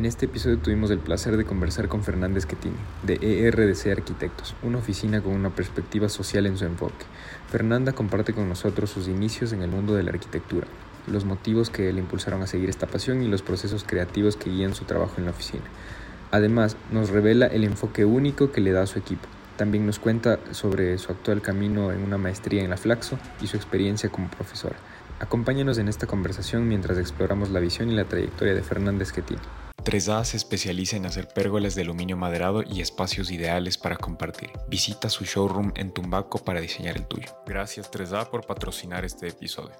En este episodio tuvimos el placer de conversar con Fernández Quetini, de ERDC Arquitectos, una oficina con una perspectiva social en su enfoque. Fernanda comparte con nosotros sus inicios en el mundo de la arquitectura, los motivos que le impulsaron a seguir esta pasión y los procesos creativos que guían su trabajo en la oficina. Además, nos revela el enfoque único que le da a su equipo. También nos cuenta sobre su actual camino en una maestría en la Flaxo y su experiencia como profesora. Acompáñanos en esta conversación mientras exploramos la visión y la trayectoria de Fernández Quetini. 3A se especializa en hacer pérgolas de aluminio maderado y espacios ideales para compartir. Visita su showroom en Tumbaco para diseñar el tuyo. Gracias 3A por patrocinar este episodio.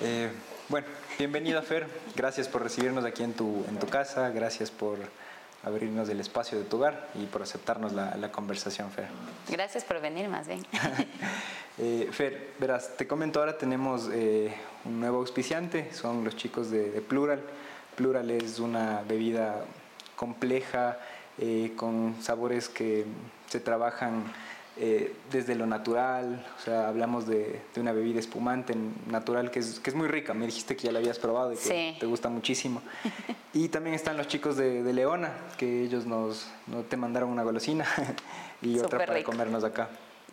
Eh, bueno, bienvenida Fer, gracias por recibirnos aquí en tu, en tu casa, gracias por abrirnos el espacio de tu hogar y por aceptarnos la, la conversación, Fer. Gracias por venir más bien. eh, Fer, verás, te comento ahora tenemos eh, un nuevo auspiciante, son los chicos de, de Plural. Plural es una bebida compleja, eh, con sabores que se trabajan eh, desde lo natural, o sea, hablamos de, de, una bebida espumante natural que es, que es muy rica, me dijiste que ya la habías probado y que Sí. te gusta muchísimo. Y también están los chicos de, de Leona, que ellos nos, no te mandaron una golosina y otra para rico. comernos acá.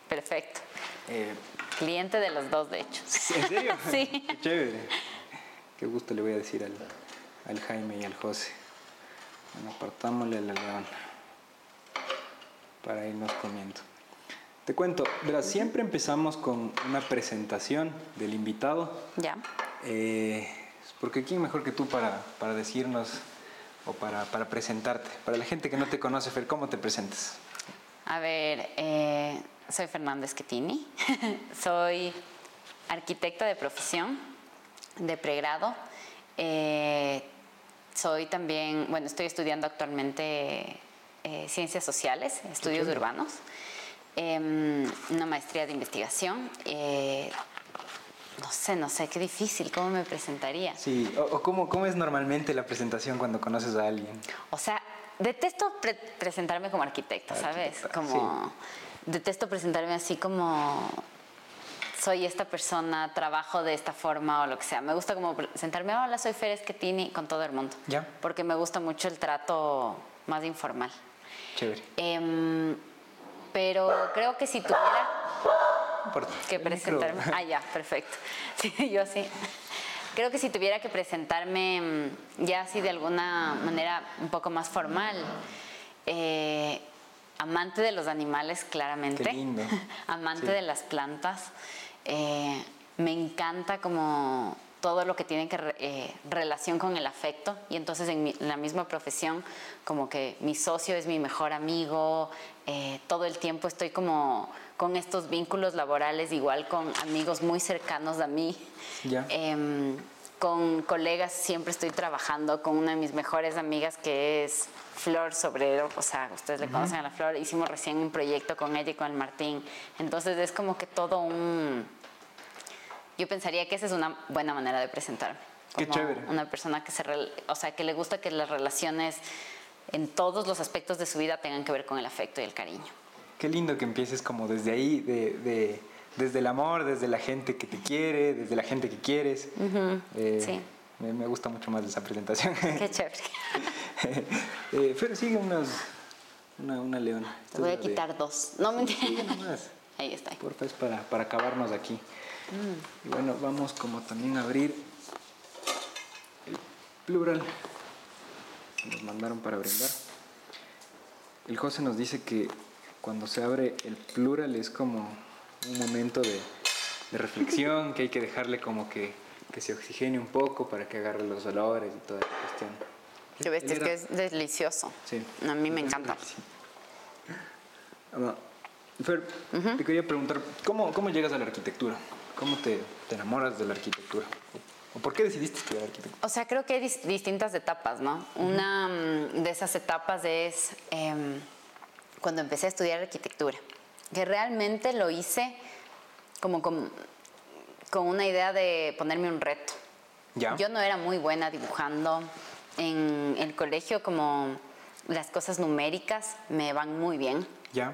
Perfecto. Eh, Cliente de los dos, de hecho. ¿En serio? Sí. Qué chévere. Qué gusto le voy a decir al, al Jaime y al José. Bueno, apartámosle a la leona para irnos comiendo. Te cuento, verás, siempre empezamos con una presentación del invitado, Ya. eh, porque ¿quién mejor que tú para, para decirnos o para, para presentarte? Para la gente que no te conoce, Fer, ¿cómo te presentas? A ver, eh, soy Fernández Quetini. soy arquitecta de profesión, de pregrado. Eh, soy también, bueno, estoy estudiando actualmente eh, ciencias sociales, estudios urbanos, em, una maestría de investigación. eh, no sé, no sé, qué difícil, ¿cómo me presentaría? Sí, o, o cómo, cómo es normalmente la presentación cuando conoces a alguien. O sea, detesto pre- presentarme como arquitecta, ¿sabes? Arquitecta, Como detesto presentarme así como soy esta persona, trabajo de esta forma o lo que sea. Me gusta como presentarme, hola, soy Fer Schettini con todo el mundo. Ya. Porque me gusta mucho el trato más informal. Chévere. Em, pero creo que si tuviera que presentarme. Ah, ya, perfecto. Sí, yo así. Creo que si tuviera que presentarme mm, ya así de alguna manera un poco más formal, eh, amante de los animales, claramente. Qué lindo. amante Sí. de las plantas. Eh, me encanta como todo lo que tiene que eh, relación con el afecto. Y entonces en, mi- en la misma profesión como que mi socio es mi mejor amigo eh, todo el tiempo estoy como con estos vínculos laborales igual con amigos muy cercanos a mí. Ya. Em, con colegas siempre estoy trabajando con una de mis mejores amigas que es Flor Sobrero, o sea, ustedes le conocen a la Flor, hicimos recién un proyecto con ella y con el Martín, entonces es como que todo un... Yo pensaría que esa es una buena manera de presentarme. Qué como chévere. Una persona que se, o sea, que le gusta que las relaciones en todos los aspectos de su vida tengan que ver con el afecto y el cariño. Qué lindo que empieces como desde ahí, de, de- desde el amor, desde la gente que te quiere, desde la gente que quieres. Eh, sí. me, me gusta mucho más esa presentación. Qué chévere. eh, Fer, sigue unas, una, una leona. Te voy a la de- quitar dos. No me nomás. Ahí está. Porfa, es para, para acabarnos aquí. Y bueno, vamos como también a abrir el plural que nos mandaron para brindar. El José nos dice que cuando se abre el plural es como un momento de, de reflexión, que hay que dejarle como que, que se oxigene un poco para que agarre los olores y toda la cuestión. Qué bestia, es Él que es delicioso. Sí. A mí me encanta. Sí. Ah, Fer, te quería preguntar, ¿cómo, ¿cómo llegas a la arquitectura? ¿Cómo te, te enamoras de la arquitectura? ¿O por qué decidiste estudiar arquitectura? O sea, creo que hay dis- distintas etapas, ¿no? Una mm, de esas etapas es em, cuando empecé a estudiar arquitectura, que realmente lo hice como con, con una idea de ponerme un reto. ¿Ya? Yo no era muy buena dibujando. En el colegio, como las cosas numéricas me van muy bien. ¿Ya?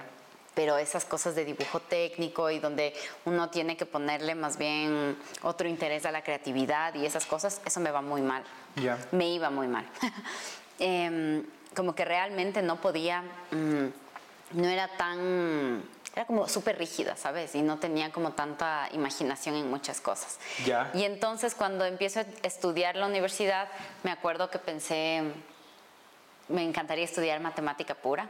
Pero esas cosas de dibujo técnico y donde uno tiene que ponerle más bien otro interés a la creatividad y esas cosas, eso me va muy mal. Me iba muy mal. Em, como que realmente no podía, mm, no era tan, era como súper rígida, ¿sabes? Y no tenía como tanta imaginación en muchas cosas. Ya. Y entonces cuando empiezo a estudiar la universidad, me acuerdo que pensé, me encantaría estudiar matemática pura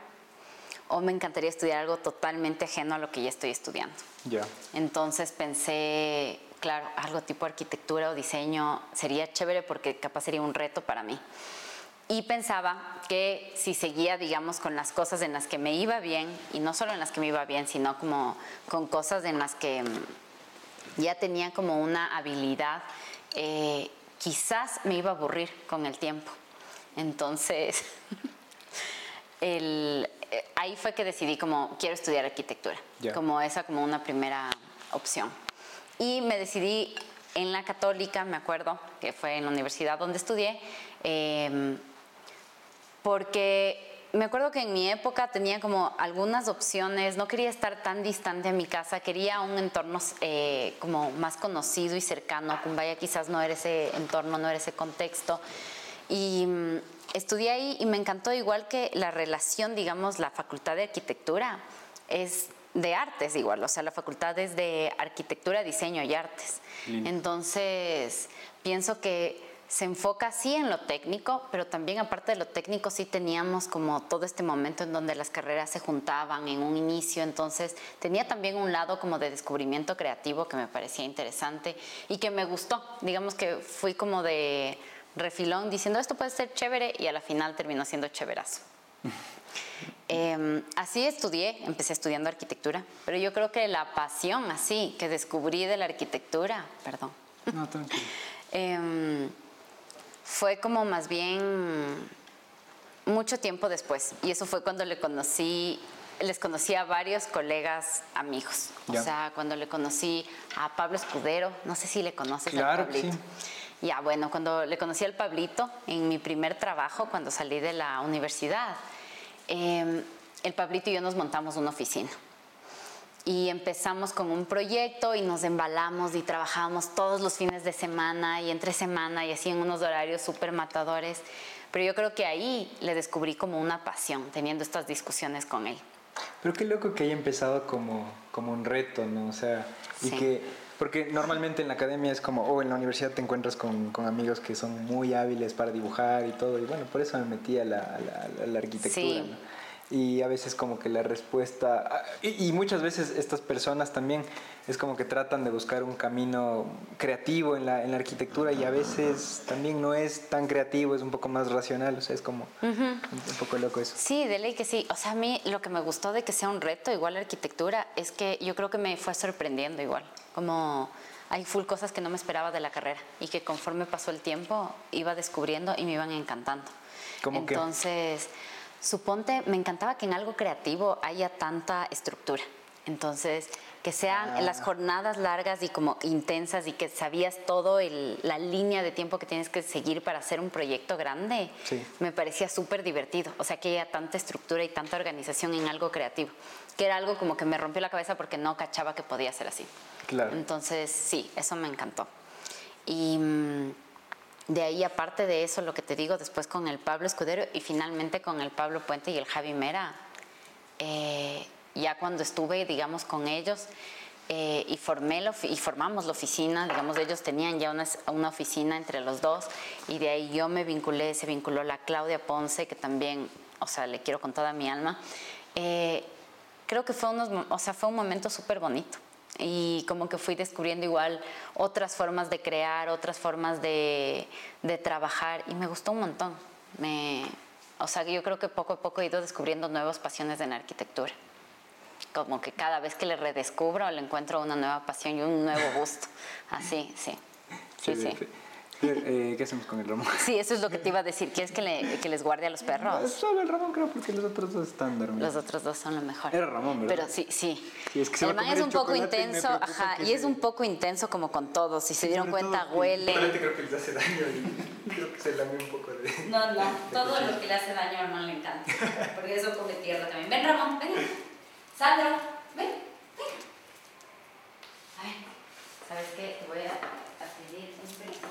o me encantaría estudiar algo totalmente ajeno a lo que ya estoy estudiando. Ya. Entonces pensé, claro, algo tipo arquitectura o diseño sería chévere porque capaz sería un reto para mí. Y pensaba que si seguía, digamos, con las cosas en las que me iba bien, y no solo en las que me iba bien, sino como con cosas en las que mm, ya tenía como una habilidad, eh, quizás me iba a aburrir con el tiempo. Entonces, el, ahí fue que decidí como quiero estudiar arquitectura, como esa como una primera opción. Y me decidí en la católica, me acuerdo, que fue en la universidad donde estudié, em, porque me acuerdo que en mi época tenía como algunas opciones, no quería estar tan distante a mi casa, quería un entorno eh, como más conocido y cercano. Cumbaya quizás no era ese entorno, no era ese contexto. Y mm, estudié ahí y me encantó igual que la relación, digamos, la facultad de arquitectura es de artes igual, o sea, la facultad es de arquitectura, diseño y artes. Entonces, pienso que se enfoca sí en lo técnico, pero también aparte de lo técnico sí teníamos como todo este momento en donde las carreras se juntaban en un inicio, entonces tenía también un lado como de descubrimiento creativo que me parecía interesante y que me gustó, digamos que fui como de refilón diciendo esto puede ser chévere y a la final terminó siendo chéverazo. Em, así estudié, empecé estudiando arquitectura, pero yo creo que la pasión así que descubrí de la arquitectura, perdón, no, tranquilo. Em, fue como más bien mucho tiempo después y eso fue cuando le conocí les conocí a varios colegas amigos. O sea, cuando le conocí a Pablo Escudero, no sé si le conoces claro, a Pablito. Sí. Ya, bueno, cuando le conocí al Pablito en mi primer trabajo, cuando salí de la universidad, em, el Pablito y yo nos montamos una oficina. Y empezamos con un proyecto y nos embalamos y trabajábamos todos los fines de semana y entre semana y así en unos horarios súper matadores. Pero yo creo que ahí le descubrí como una pasión, teniendo estas discusiones con él. Pero qué loco que haya empezado como, como un reto, ¿no? O sea, y que porque normalmente en la academia es como, o en la universidad te encuentras con, con, amigos que son muy hábiles para dibujar y todo, y bueno, por eso me metí a la, la, arquitectura. Y a veces como que la respuesta, ah, y, muchas veces estas personas también es como que tratan de buscar un camino creativo en la, en la arquitectura y a veces también no es tan creativo, es un poco más racional, o sea, es como un, poco loco eso. Sí, de ley que sí. O sea, a mí lo que me gustó de que sea un reto, igual la arquitectura, es que yo creo que me fue sorprendiendo igual como hay full cosas que no me esperaba de la carrera y que conforme pasó el tiempo iba descubriendo y me iban encantando. ¿Cómo Entonces, suponte, me encantaba que en algo creativo haya tanta estructura. Entonces, que sean ah. las jornadas largas y como intensas y que sabías todo el, la línea de tiempo que tienes que seguir para hacer un proyecto grande, me parecía súper divertido. O sea, que haya tanta estructura y tanta organización en algo creativo, que era algo como que me rompió la cabeza porque no cachaba que podía ser así. Claro. Entonces, sí, eso me encantó. Y mm, de ahí, aparte de eso, lo que te digo, después con el Pablo Escudero y finalmente con el Pablo Puente y el Javi Mera, eh, ya cuando estuve, digamos, con ellos eh, y, formé y formamos la oficina, digamos, ellos tenían ya una, una, oficina entre los dos y de ahí yo me vinculé, se vinculó la Claudia Ponce, que también, o sea, le quiero con toda mi alma. Eh, creo que fue, unos, o sea, fue un momento súper bonito y como que fui descubriendo igual otras formas de crear, otras formas de, de trabajar y me gustó un montón. Me, o sea, yo creo que poco a poco he ido descubriendo nuevas pasiones en la arquitectura. Como que cada vez que le redescubro le encuentro una nueva pasión y un nuevo gusto. Así, sí. Sí, sí. Eh, ¿Qué hacemos con el Ramón? Sí, eso es lo que te iba a decir. ¿Quieres que, le, que les guarde a los perros? solo el Ramón creo, porque los otros dos están dormidos. Los otros dos son lo mejor. Era Ramón, ¿verdad? Pero sí, sí. es que el man es un poco intenso, ajá, y es un poco intenso como con todos. Si se dieron cuenta, huele. creo que les hace daño y creo que se lame un poco de... No, no, todo lo que le hace daño a Ramón le encanta. Porque eso come tierra también. Ven, Ramón, ven. Sandra, ven, ven. A ver, ¿sabes qué? Te voy a pedir un permiso.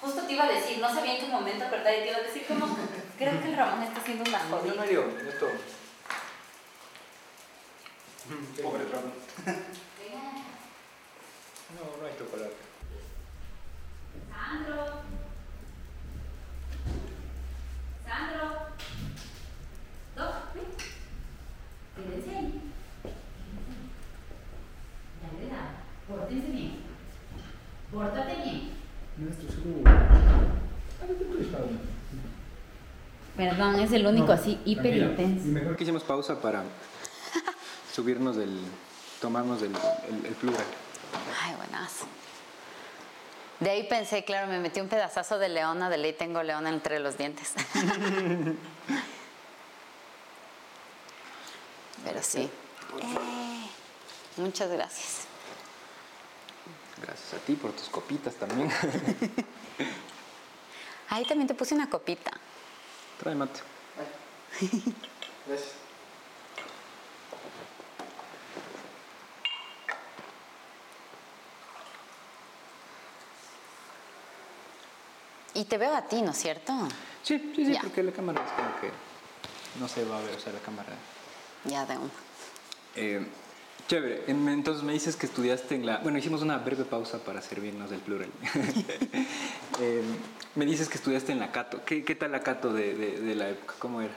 Justo te iba a decir, no sabía en qué momento, ¿verdad? Y te iba a decir como, creo que el Ramón está haciendo una joda. No, no, yo, yo estoy. Pobre Ramón. No, no hay chocolate. Sandro. Sandro. Doc, ¿qué? ¿Qué ahí? Pórtense bien. Pórtate bien. Perdón, es el único así hiper intenso. Mejor que hicimos pausa para subirnos del. tomarnos el, el, el plural. Ay, buenazo. De ahí pensé, claro, me metí un pedazazo de leona, de ley tengo leona entre los dientes. Pero sí. Eh, muchas gracias. Gracias a ti por tus copitas también. Ahí también te puse una copita. Trae mate. Gracias. Y te veo a ti, ¿no es cierto? Sí, sí, sí, Ya. porque la cámara es como que no se va a ver, o sea, la cámara. Ya de una. Eh, chévere, En- entonces me dices que estudiaste en la... Bueno, hicimos una breve pausa para servirnos del plural. Eh, me dices que estudiaste en la Cato. ¿Qué, qué tal la Cato de, de- de la época? ¿Cómo era?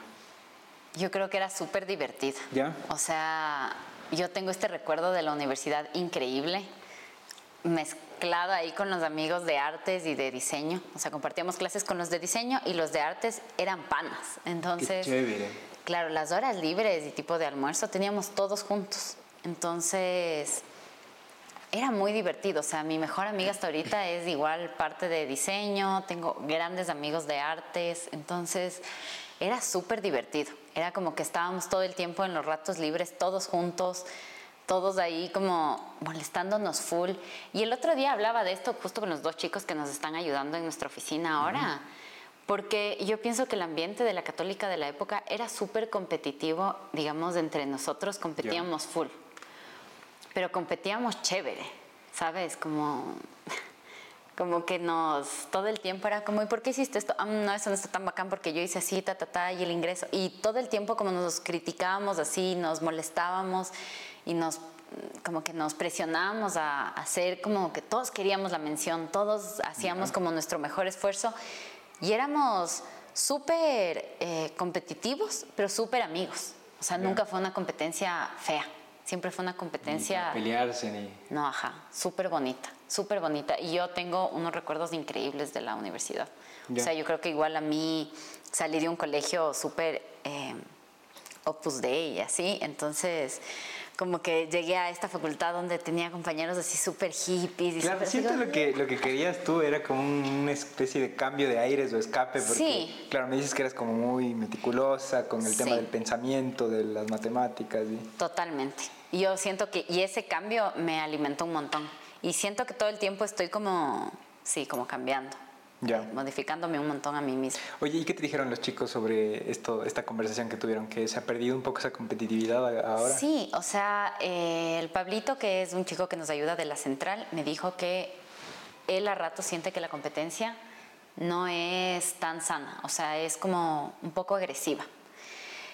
Yo creo que era súper divertida. ¿Ya? O sea, yo tengo este recuerdo de la universidad increíble, mezclado ahí con los amigos de artes y de diseño. O sea, compartíamos clases con los de diseño y los de artes eran panas. Qué Entonces, chévere. claro, las horas libres y tipo de almuerzo teníamos todos juntos. Entonces, era muy divertido. O sea, mi mejor amiga hasta ahorita es igual parte de diseño, tengo grandes amigos de artes. Entonces, era súper divertido. Era como que estábamos todo el tiempo en los ratos libres, todos juntos, todos ahí como molestándonos full. Y el otro día hablaba de esto justo con los dos chicos que nos están ayudando en nuestra oficina ahora. Porque yo pienso que el ambiente de la católica de la época era súper competitivo, digamos, entre nosotros competíamos full pero competíamos chévere, ¿sabes? Como, como que nos, todo el tiempo era como, ¿y por qué hiciste esto? Ah, no, eso no está tan bacán porque yo hice así, ta, ta, ta, y el ingreso. Y todo el tiempo como nos criticábamos así, nos molestábamos y nos, como que nos presionábamos a hacer como que todos queríamos la mención, todos hacíamos como nuestro mejor esfuerzo y éramos súper eh, competitivos, pero súper amigos. O sea, nunca fue una competencia fea. Siempre fue una competencia... Pelearse ni... No, ajá, súper bonita, súper bonita. Y yo tengo unos recuerdos increíbles de la universidad. Ya. O sea, yo creo que igual a mí salí de un colegio súper eh, opus dei y así, entonces como que llegué a esta facultad donde tenía compañeros así súper hippies. Y Claro, siento lo que, lo que querías tú era como un- una especie de cambio de aires o escape, porque, Sí. claro, me dices que eras como muy meticulosa con el tema Sí. del pensamiento, de las matemáticas. Y... Totalmente. Y yo siento que, y ese cambio me alimentó un montón. Y siento que todo el tiempo estoy como, sí, como cambiando. Ya. modificándome un montón a mí misma. Oye, ¿y qué te dijeron los chicos sobre esto, esta conversación que tuvieron? ¿Que se ha perdido un poco esa competitividad ahora? Sí, o sea, eh, el Pablito, que es un chico que nos ayuda de la central, me dijo que él a rato siente que la competencia no es tan sana, o sea, es como un poco agresiva.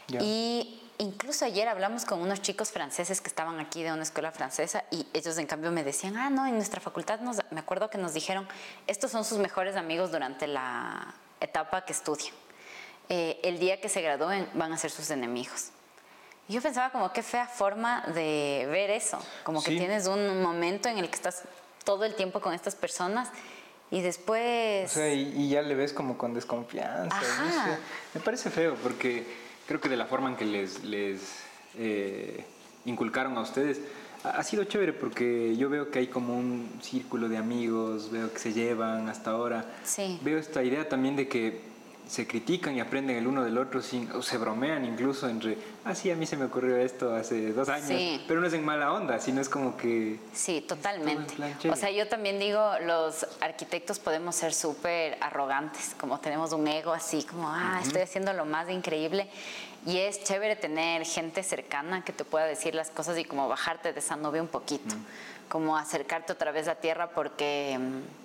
Ya. Y incluso ayer hablamos con unos chicos franceses que estaban aquí de una escuela francesa y ellos en cambio me decían, ah, no, en nuestra facultad nos, me acuerdo que nos dijeron, estos son sus mejores amigos durante la etapa que estudian. Eh, el día que se gradúen van a ser sus enemigos. Y yo pensaba como qué fea forma de ver eso, como que Sí. tienes un momento en el que estás todo el tiempo con estas personas y después... O sea, y, y ya le ves como con desconfianza. no sé. Me parece feo porque creo que de la forma en que les, les eh, inculcaron a ustedes ha, ha sido chévere porque yo veo que hay como un círculo de amigos, veo que se llevan hasta ahora. Sí. Veo esta idea también de que se critican y aprenden el uno del otro sin, o se bromean incluso entre, ah, sí, a mí se me ocurrió esto hace dos años, Sí. pero no es en mala onda, sino es como que... Sí, totalmente. O sea, yo también digo, los arquitectos podemos ser súper arrogantes, como tenemos un ego así, como, ah, estoy haciendo lo más increíble. Y es chévere tener gente cercana que te pueda decir las cosas y como bajarte de esa nube un poquito, como acercarte otra vez a tierra porque... mm,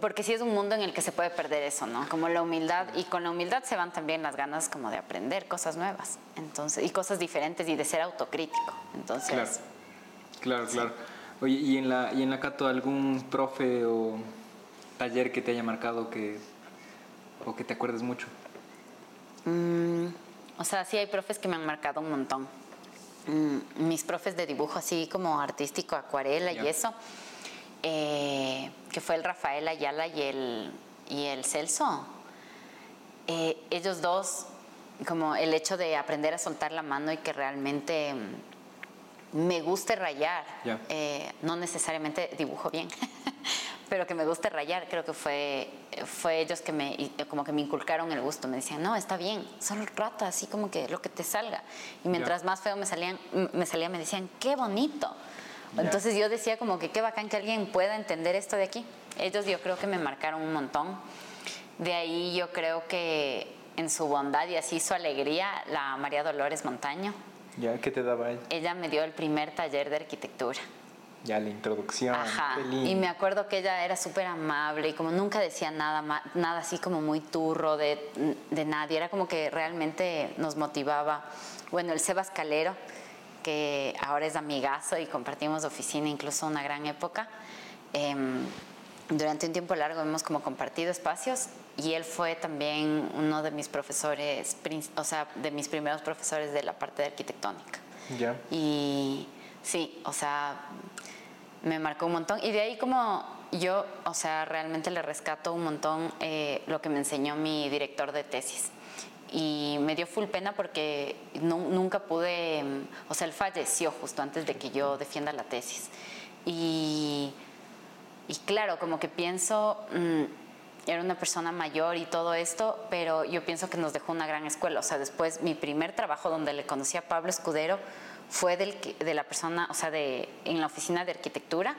porque sí es un mundo en el que se puede perder eso, ¿no? Como la humildad, y con la humildad se van también las ganas como de aprender cosas nuevas, entonces, y cosas diferentes y de ser autocrítico. Entonces, claro, claro, claro. Oye, ¿y en la, y en la Cato algún profe o taller que te haya marcado que, o que te acuerdes mucho? Mm, o sea, sí hay profes que me han marcado un montón. Mm, mis profes de dibujo así como artístico, acuarela y eso, eh, que fue el Rafael Ayala y el, y el Celso. Eh, ellos dos, como el hecho de aprender a soltar la mano y que realmente mm, me guste rayar, eh, no necesariamente dibujo bien, pero que me guste rayar, creo que fue, fue ellos que me, como que me inculcaron el gusto, me decían, no, está bien, solo rata, así como que lo que te salga. Y mientras más feo me salían, me salía, me decían, qué bonito. Entonces yo decía como que qué bacán que alguien pueda entender esto de aquí. Ellos yo creo que me marcaron un montón. De ahí yo creo que en su bondad y así su alegría, la María Dolores Montaño. ¿Ya? ¿Qué te daba ella? Ella me dio el primer taller de arquitectura ya la introducción. Ajá. Y me acuerdo que ella era súper amable y como nunca decía nada, nada así como muy turro de, de, nadie. Era como que realmente nos motivaba. Bueno, el Sebas Calero, que ahora es amigazo y compartimos oficina incluso una gran época. Em, durante un tiempo largo hemos como compartido espacios y él fue también uno de mis profesores, o sea, de mis primeros profesores de la parte de arquitectónica. Ya. Y sí, o sea, me marcó un montón. Y de ahí como yo, o sea, realmente le rescato un montón eh, lo que me enseñó mi director de tesis. Y me dio full pena porque nunca pude, o sea, él falleció justo antes de que yo defienda la tesis. Y, y claro, como que pienso, mm, era una persona mayor y todo esto, pero yo pienso que nos dejó una gran escuela. O sea, después mi primer trabajo donde le conocí a Pablo Escudero, fue del, de la persona, o sea, de, en la oficina de arquitectura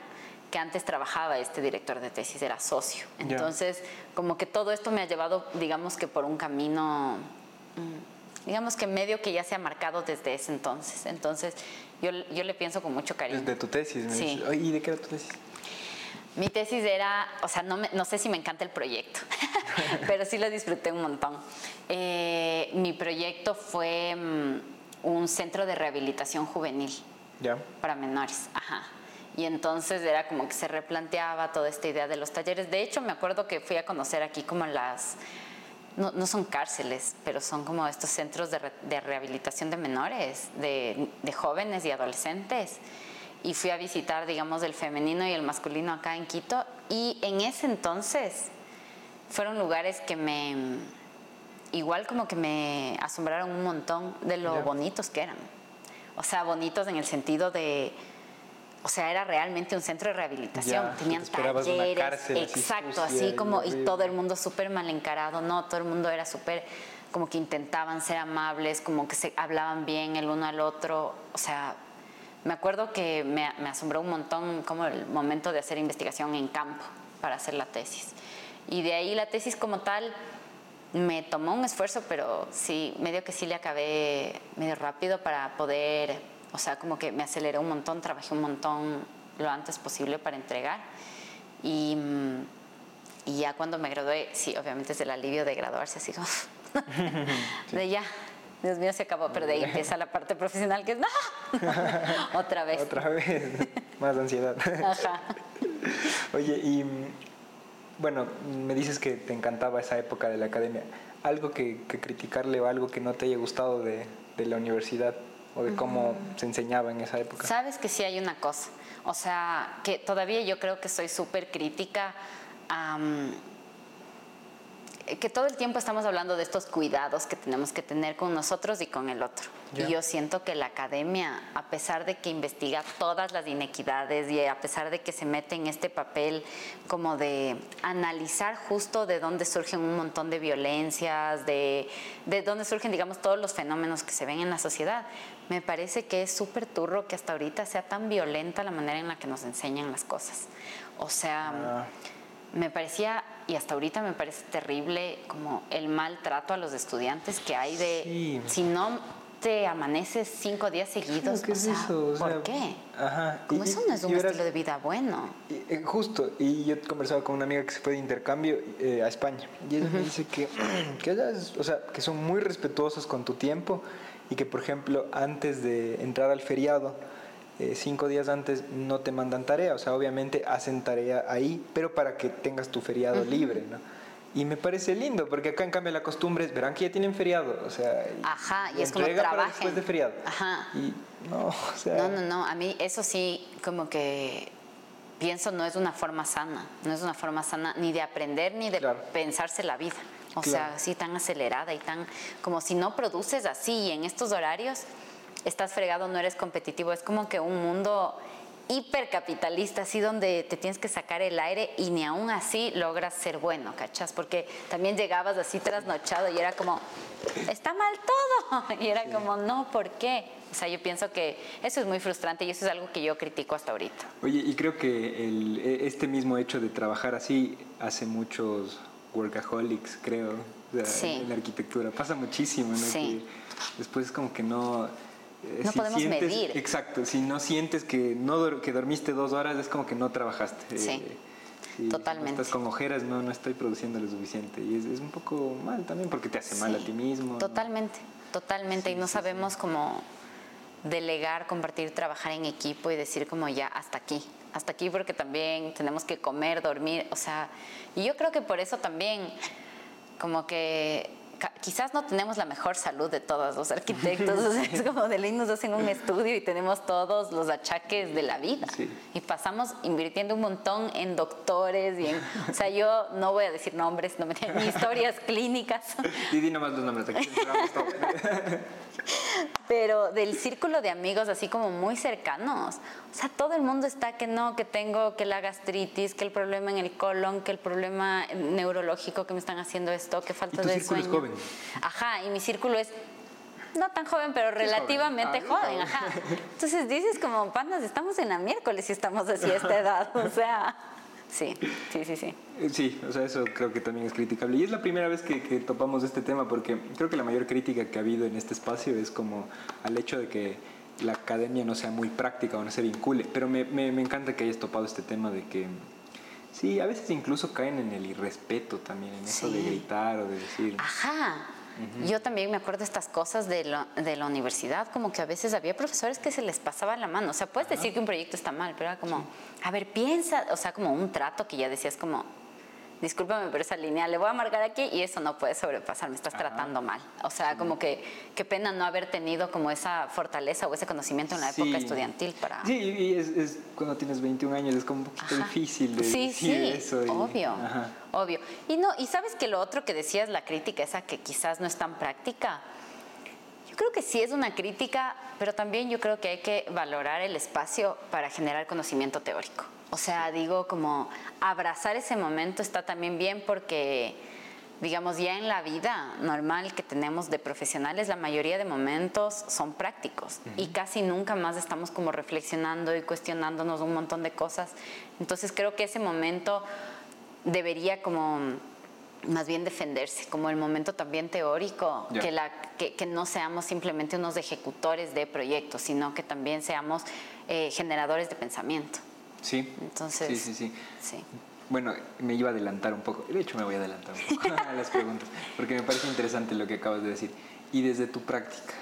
que antes trabajaba este director de tesis, era socio. Entonces, como que todo esto me ha llevado, digamos que por un camino, mm, digamos que medio que ya se ha marcado desde ese entonces. Entonces, yo, yo le pienso con mucho cariño. Desde tu tesis, sí. ¿Y de qué era tu tesis? Mi tesis era, o sea, no, no sé si me encanta el proyecto, pero sí lo disfruté un montón. Eh, mi proyecto fue... Mm, un centro de rehabilitación juvenil para menores. Ajá. Y entonces era como que se replanteaba toda esta idea de los talleres. De hecho, me acuerdo que fui a conocer aquí como las, no, no son cárceles, pero son como estos centros de, de rehabilitación de menores, de, de, jóvenes y adolescentes. Y fui a visitar, digamos, el femenino y el masculino acá en Quito. Y en ese entonces fueron lugares que me, igual como que me asombraron un montón de lo bonitos que eran. O sea, bonitos en el sentido de, o sea, era realmente un centro de rehabilitación. Tenían talleres, exacto, así, como, y todo el mundo súper mal encarado, no, todo el mundo era súper, como que intentaban ser amables, como que se hablaban bien el uno al otro, o sea, me acuerdo que me, me asombró un montón como el momento de hacer investigación en campo para hacer la tesis. Y de ahí la tesis como tal, me tomó un esfuerzo, pero sí, medio que sí le acabé medio rápido para poder, o sea, como que me aceleré un montón, trabajé un montón lo antes posible para entregar. Y, y ya cuando me gradué, sí, obviamente es el alivio de graduarse, así como, de ya, Dios mío, se acabó, pero de ahí empieza la parte profesional que es, ¡no! Otra vez. Otra vez, más ansiedad. Ajá. Oye, y bueno, me dices que te encantaba esa época de la academia. ¿Algo que, criticarle o algo que no te haya gustado de, la universidad o de cómo se enseñaba en esa época? Sabes que sí hay una cosa. O sea, que todavía yo creo que soy súper crítica a que todo el tiempo estamos hablando de estos cuidados que tenemos que tener con nosotros y con el otro. Y yo siento que la academia, a pesar de que investiga todas las inequidades y a pesar de que se mete en este papel como de analizar justo de dónde surgen un montón de violencias, de, de dónde surgen, digamos, todos los fenómenos que se ven en la sociedad, me parece que es súper turro que hasta ahorita sea tan violenta la manera en la que nos enseñan las cosas. O sea... Ah me parecía, y hasta ahorita me parece terrible, como el maltrato a los estudiantes que hay de, si no te amaneces cinco días seguidos. ¿Qué o es sea, eso? O ¿Por qué? Ajá. Como Y- eso no es un verás- estilo de vida bueno. Y, eh, Justo, y yo conversaba con una amiga que se fue de intercambio eh, a España y ella me dice que, que, ellas, o sea, que son muy respetuosos con tu tiempo y que, por ejemplo, antes de entrar al feriado, eh, cinco días antes no te mandan tarea, o sea, obviamente hacen tarea ahí, pero para que tengas tu feriado libre, ¿no? Y me parece lindo, porque acá en cambio la costumbre es, verán que ya tienen feriado, o sea, Ajá, y es como trabajen. después de feriado. Ajá. Y no, o sea... No, no, no. A mí eso sí, como que pienso no es una forma sana. No es una forma sana ni de aprender ni de Claro. pensarse la vida. O Claro. sea, así tan acelerada y tan. Como si no produces así y en estos horarios estás fregado, no eres competitivo. Es como que un mundo hipercapitalista, así donde te tienes que sacar el aire y ni aún así logras ser bueno, ¿cachas? Porque también llegabas así trasnochado y era como, está mal todo. Y era como, no, ¿por qué? O sea, yo pienso que eso es muy frustrante y eso es algo que yo critico hasta ahorita. Oye, y creo que el- e- este mismo hecho de trabajar así hace muchos workaholics, creo, o sea, Sí. en la arquitectura. Pasa muchísimo, ¿no? Sí. Que después es como que no... eh, No podemos medir. Exacto, si no sientes que, no, que dormiste dos horas, es como que no trabajaste. Sí. Eh, si Totalmente. Estás con ojeras, no, no estoy produciendo lo suficiente. Y es, es un poco mal también porque te hace mal a ti mismo. ¿no? Totalmente, totalmente. y no sabemos cómo delegar, compartir, trabajar en equipo y decir como ya hasta aquí, hasta aquí porque también tenemos que comer, dormir, o sea, y yo creo que por eso también como que quizás no tenemos la mejor salud de todos los arquitectos, o sea, es como de ley nos hacen un estudio y tenemos todos los achaques de la vida Sí. y pasamos invirtiendo un montón en doctores y en, o sea, yo no voy a decir nombres, no me ni historias clínicas. Y di nomás los nombres aquí. pero del círculo de amigos así como muy cercanos. O sea, todo el mundo está que no, que tengo, que la gastritis, que el problema en el colon, que el problema neurológico, que me están haciendo esto, que falta ¿Y tu de círculo es sueño. joven? Ajá, y mi círculo es no tan joven, pero relativamente Ah, joven, joven. ajá. Entonces dices como, panas, estamos en la miércoles y estamos así a esta edad, o sea, sí, sí, sí, sí. Eh, Sí, o sea, eso creo que también es criticable. Y es la primera vez que, que topamos este tema porque creo que la mayor crítica que ha habido en este espacio es como al hecho de que la academia no sea muy práctica o no se vincule. Pero me, me, me encanta que hayas topado este tema de que sí, a veces incluso caen en el irrespeto también, en eso de gritar o de decir... Ajá. Yo también me acuerdo de estas cosas de, lo- de la universidad, como que a veces había profesores que se les pasaba la mano. O sea, puedes decir que un proyecto está mal, pero era como, a ver, piensa, o sea, como un trato que ya decías como, discúlpame, pero esa línea le voy a marcar aquí y eso no puede sobrepasar, me estás tratando mal. O sea, como que qué pena no haber tenido como esa fortaleza o ese conocimiento en la Sí. época estudiantil para... Sí, y es, es cuando tienes 21 años es como un poquito Ajá. difícil de sí, decir sí, eso. y- obvio, Ajá. obvio. Y no, y sabes que lo otro que decías, la crítica esa que quizás no es tan práctica. Yo creo que sí es una crítica, pero también yo creo que hay que valorar el espacio para generar conocimiento teórico. O sea, digo como abrazar ese momento está también bien porque digamos ya en la vida normal que tenemos de profesionales la mayoría de momentos son prácticos y casi nunca más estamos como reflexionando y cuestionándonos un montón de cosas. Entonces creo que ese momento debería como más bien defenderse, como el momento también teórico, Ya. que, la, que, que no seamos simplemente unos ejecutores de proyectos, sino que también seamos eh, generadores de pensamiento. Sí. Entonces, Sí, sí, sí. sí. Bueno, me iba a adelantar un poco. De hecho, me voy a adelantar un poco a las preguntas, porque me parece interesante lo que acabas de decir. Y desde tu práctica,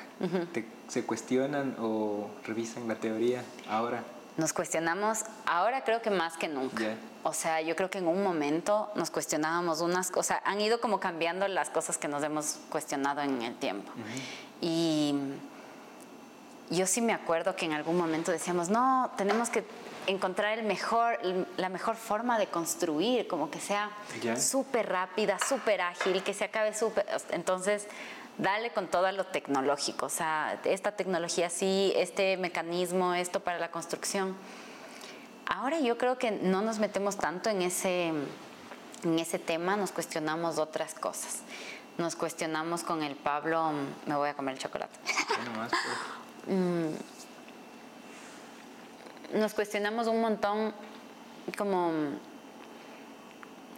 ¿te- ¿se cuestionan o revisan la teoría ahora? Nos cuestionamos, ahora creo que más que nunca. Ya. O sea, yo creo que en un momento nos cuestionábamos unas cosas, han ido como cambiando las cosas que nos hemos cuestionado en el tiempo. Y yo sí me acuerdo que en algún momento decíamos, no, tenemos que encontrar el mejor, la mejor forma de construir, como que sea súper rápida, súper ágil, que se acabe súper... Entonces, dale con todo lo tecnológico, o sea, esta tecnología sí, este mecanismo, esto para la construcción. Ahora yo creo que no nos metemos tanto en ese, en ese tema, nos cuestionamos otras cosas. Nos cuestionamos con el Pablo, me voy a comer el chocolate. Bueno, más, pues. nos cuestionamos un montón como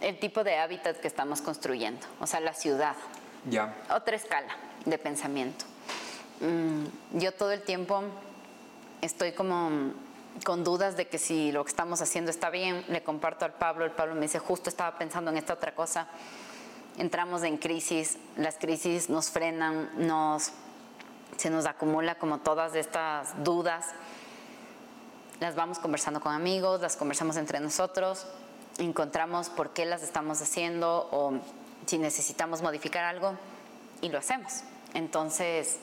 el tipo de hábitat que estamos construyendo, o sea, la ciudad, Ya. otra escala de pensamiento. mm, yo todo el tiempo estoy como con dudas de que si lo que estamos haciendo está bien, le comparto al Pablo, el Pablo me dice, justo estaba pensando en esta otra cosa, entramos en crisis, las crisis nos frenan, nos, se nos acumula como todas estas dudas, las vamos conversando con amigos, las conversamos entre nosotros, encontramos por qué las estamos haciendo o si necesitamos modificar algo y lo hacemos. Entonces,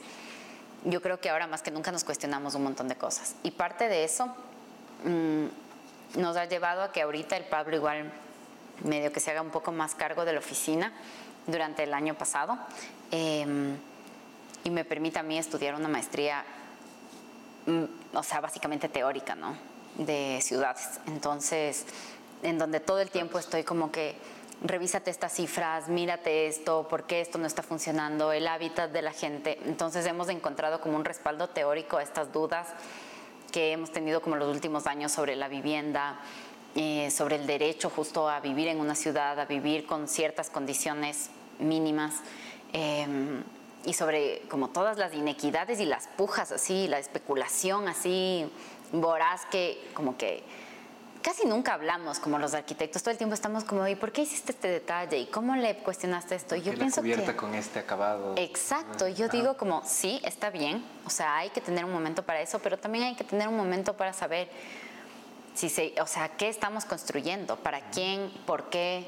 yo creo que ahora más que nunca nos cuestionamos un montón de cosas. Y parte de eso mm, nos ha llevado a que ahorita el Pablo igual medio que se haga un poco más cargo de la oficina durante el año pasado em, y me permite a mí estudiar una maestría, o sea, básicamente teórica, ¿no? De ciudades. Entonces, en donde todo el tiempo estoy como que revísate estas cifras, mírate esto, por qué esto no está funcionando, el hábitat de la gente. Entonces hemos encontrado como un respaldo teórico a estas dudas que hemos tenido como los últimos años sobre la vivienda, eh, sobre el derecho justo a vivir en una ciudad, a vivir con ciertas condiciones mínimas. Em, y sobre como todas las inequidades y las pujas así, la especulación así voraz que como que casi nunca hablamos como los arquitectos, todo el tiempo estamos como, ¿y por qué hiciste este detalle? ¿Y cómo le cuestionaste esto? yo pienso que... con este acabado. Exacto, yo digo como, sí, está bien, o sea, hay que tener un momento para eso, pero también hay que tener un momento para saber si se, o sea, qué estamos construyendo, para quién, por qué,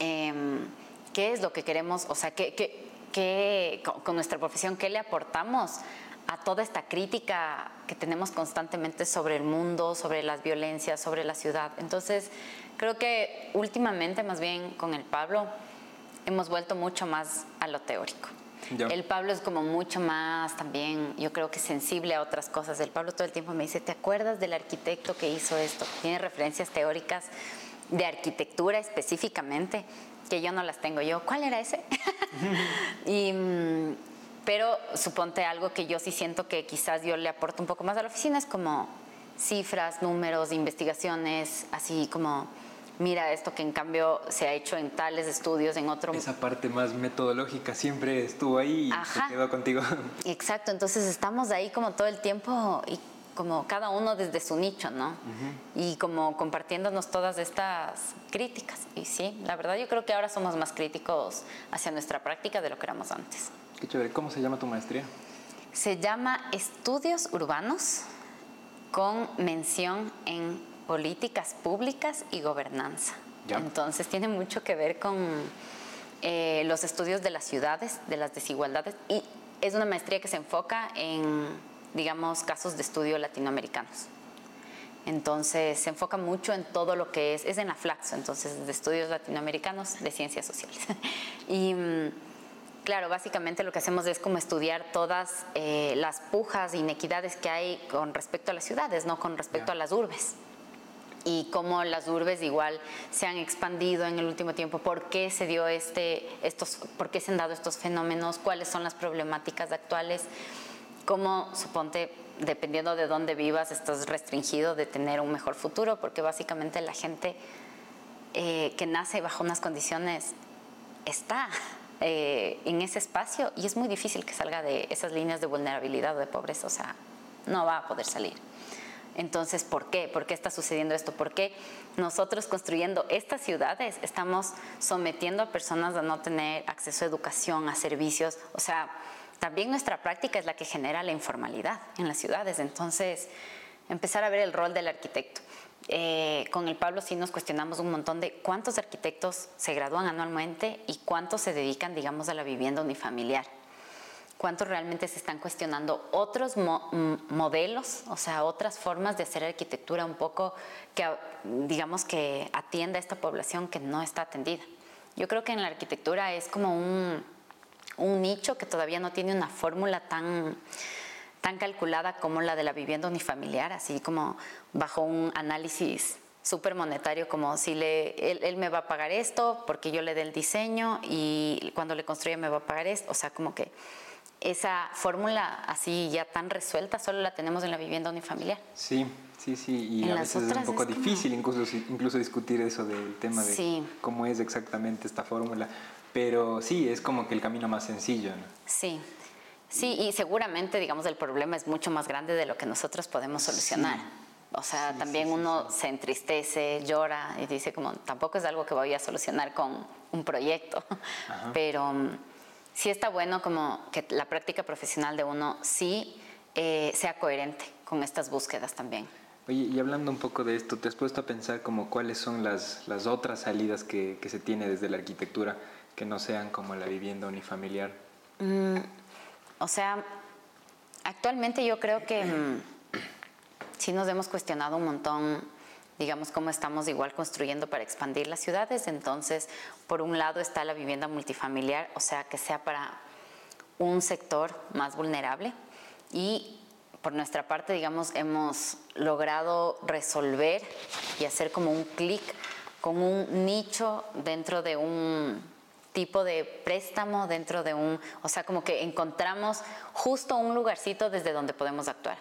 em, qué es lo que queremos, o sea, qué, qué, con nuestra profesión, qué le aportamos a toda esta crítica que tenemos constantemente sobre el mundo, sobre las violencias, sobre la ciudad. Entonces, creo que últimamente, más bien con el Pablo, hemos vuelto mucho más a lo teórico. El Pablo es como mucho más también, yo creo que sensible a otras cosas. El Pablo todo el tiempo me dice, ¿te acuerdas del arquitecto que hizo esto? Tiene referencias teóricas de arquitectura específicamente, que yo no las tengo yo. ¿Cuál era ese? y mm, pero suponte algo que yo sí siento que quizás yo le aporto un poco más a la oficina es como cifras, números, investigaciones, así como mira esto que en cambio se ha hecho en tales estudios, en otro... Esa parte más metodológica siempre estuvo ahí y se quedó contigo. Exacto, entonces estamos ahí como todo el tiempo y como cada uno desde su nicho, ¿no? Y como compartiéndonos todas estas críticas. Y sí, la verdad yo creo que ahora somos más críticos hacia nuestra práctica de lo que éramos antes. Qué chévere. ¿Cómo se llama tu maestría? Se llama Estudios Urbanos con mención en políticas públicas y gobernanza. Entonces tiene mucho que ver con eh, los estudios de las ciudades, de las desigualdades y es una maestría que se enfoca en, digamos, casos de estudio latinoamericanos. Entonces se enfoca mucho en todo lo que es, es en la Flaxo, entonces de estudios latinoamericanos de ciencias sociales. y mm, Claro, básicamente lo que hacemos es como estudiar todas eh, las pujas e inequidades que hay con respecto a las ciudades, no con respecto a las urbes. Y cómo las urbes igual se han expandido en el último tiempo, por qué se dio este, estos, por qué se han dado estos fenómenos, cuáles son las problemáticas actuales, cómo, suponte, dependiendo de dónde vivas, estás restringido de tener un mejor futuro, porque básicamente la gente eh, que nace bajo unas condiciones está eh, en ese espacio y es muy difícil que salga de esas líneas de vulnerabilidad o de pobreza, o sea, no va a poder salir. Entonces, ¿por qué? ¿Por qué está sucediendo esto? ¿Por qué nosotros construyendo estas ciudades estamos sometiendo a personas a no tener acceso a educación, a servicios? O sea, también nuestra práctica es la que genera la informalidad en las ciudades. Entonces, empezar a ver el rol del arquitecto. Eh, con el Pablo sí nos cuestionamos un montón de cuántos arquitectos se gradúan anualmente y cuántos se dedican, digamos, a la vivienda unifamiliar. Cuántos realmente se están cuestionando otros modelos, o sea, otras formas de hacer arquitectura un poco que, digamos, que atienda a esta población que no está atendida. Yo creo que en la arquitectura es como un, un nicho que todavía no tiene una fórmula tan tan calculada como la de la vivienda unifamiliar, así como bajo un análisis súper monetario, como si le, él, me va a pagar esto porque yo le dé el diseño y cuando le construya me va a pagar esto, o sea, como que esa fórmula así ya tan resuelta solo la tenemos en la vivienda unifamiliar. Sí, sí, sí, y a veces es un poco difícil incluso, incluso discutir eso del tema de cómo es exactamente esta fórmula, pero sí, es como que el camino más sencillo. ¿no? Sí. Sí, y seguramente, digamos, el problema es mucho más grande de lo que nosotros podemos solucionar. O sea, también uno se entristece, llora y dice como, tampoco es algo que voy a solucionar con un proyecto, pero mm, sí está bueno como que la práctica profesional de uno sí eh, sea coherente con estas búsquedas también. Oye, y hablando un poco de esto, ¿te has puesto a pensar como cuáles son las, las otras salidas que, que, se tiene desde la arquitectura que no sean como la vivienda unifamiliar? Mm, o sea, actualmente yo creo que mm, sí nos hemos cuestionado un montón, digamos, cómo estamos igual construyendo para expandir las ciudades. Entonces, por un lado está la vivienda multifamiliar, o sea, que sea para un sector más vulnerable y por nuestra parte, digamos, hemos logrado resolver y hacer como un clic con un nicho dentro de un tipo de préstamo, dentro de un, o sea, como que encontramos justo un lugarcito desde donde podemos actuar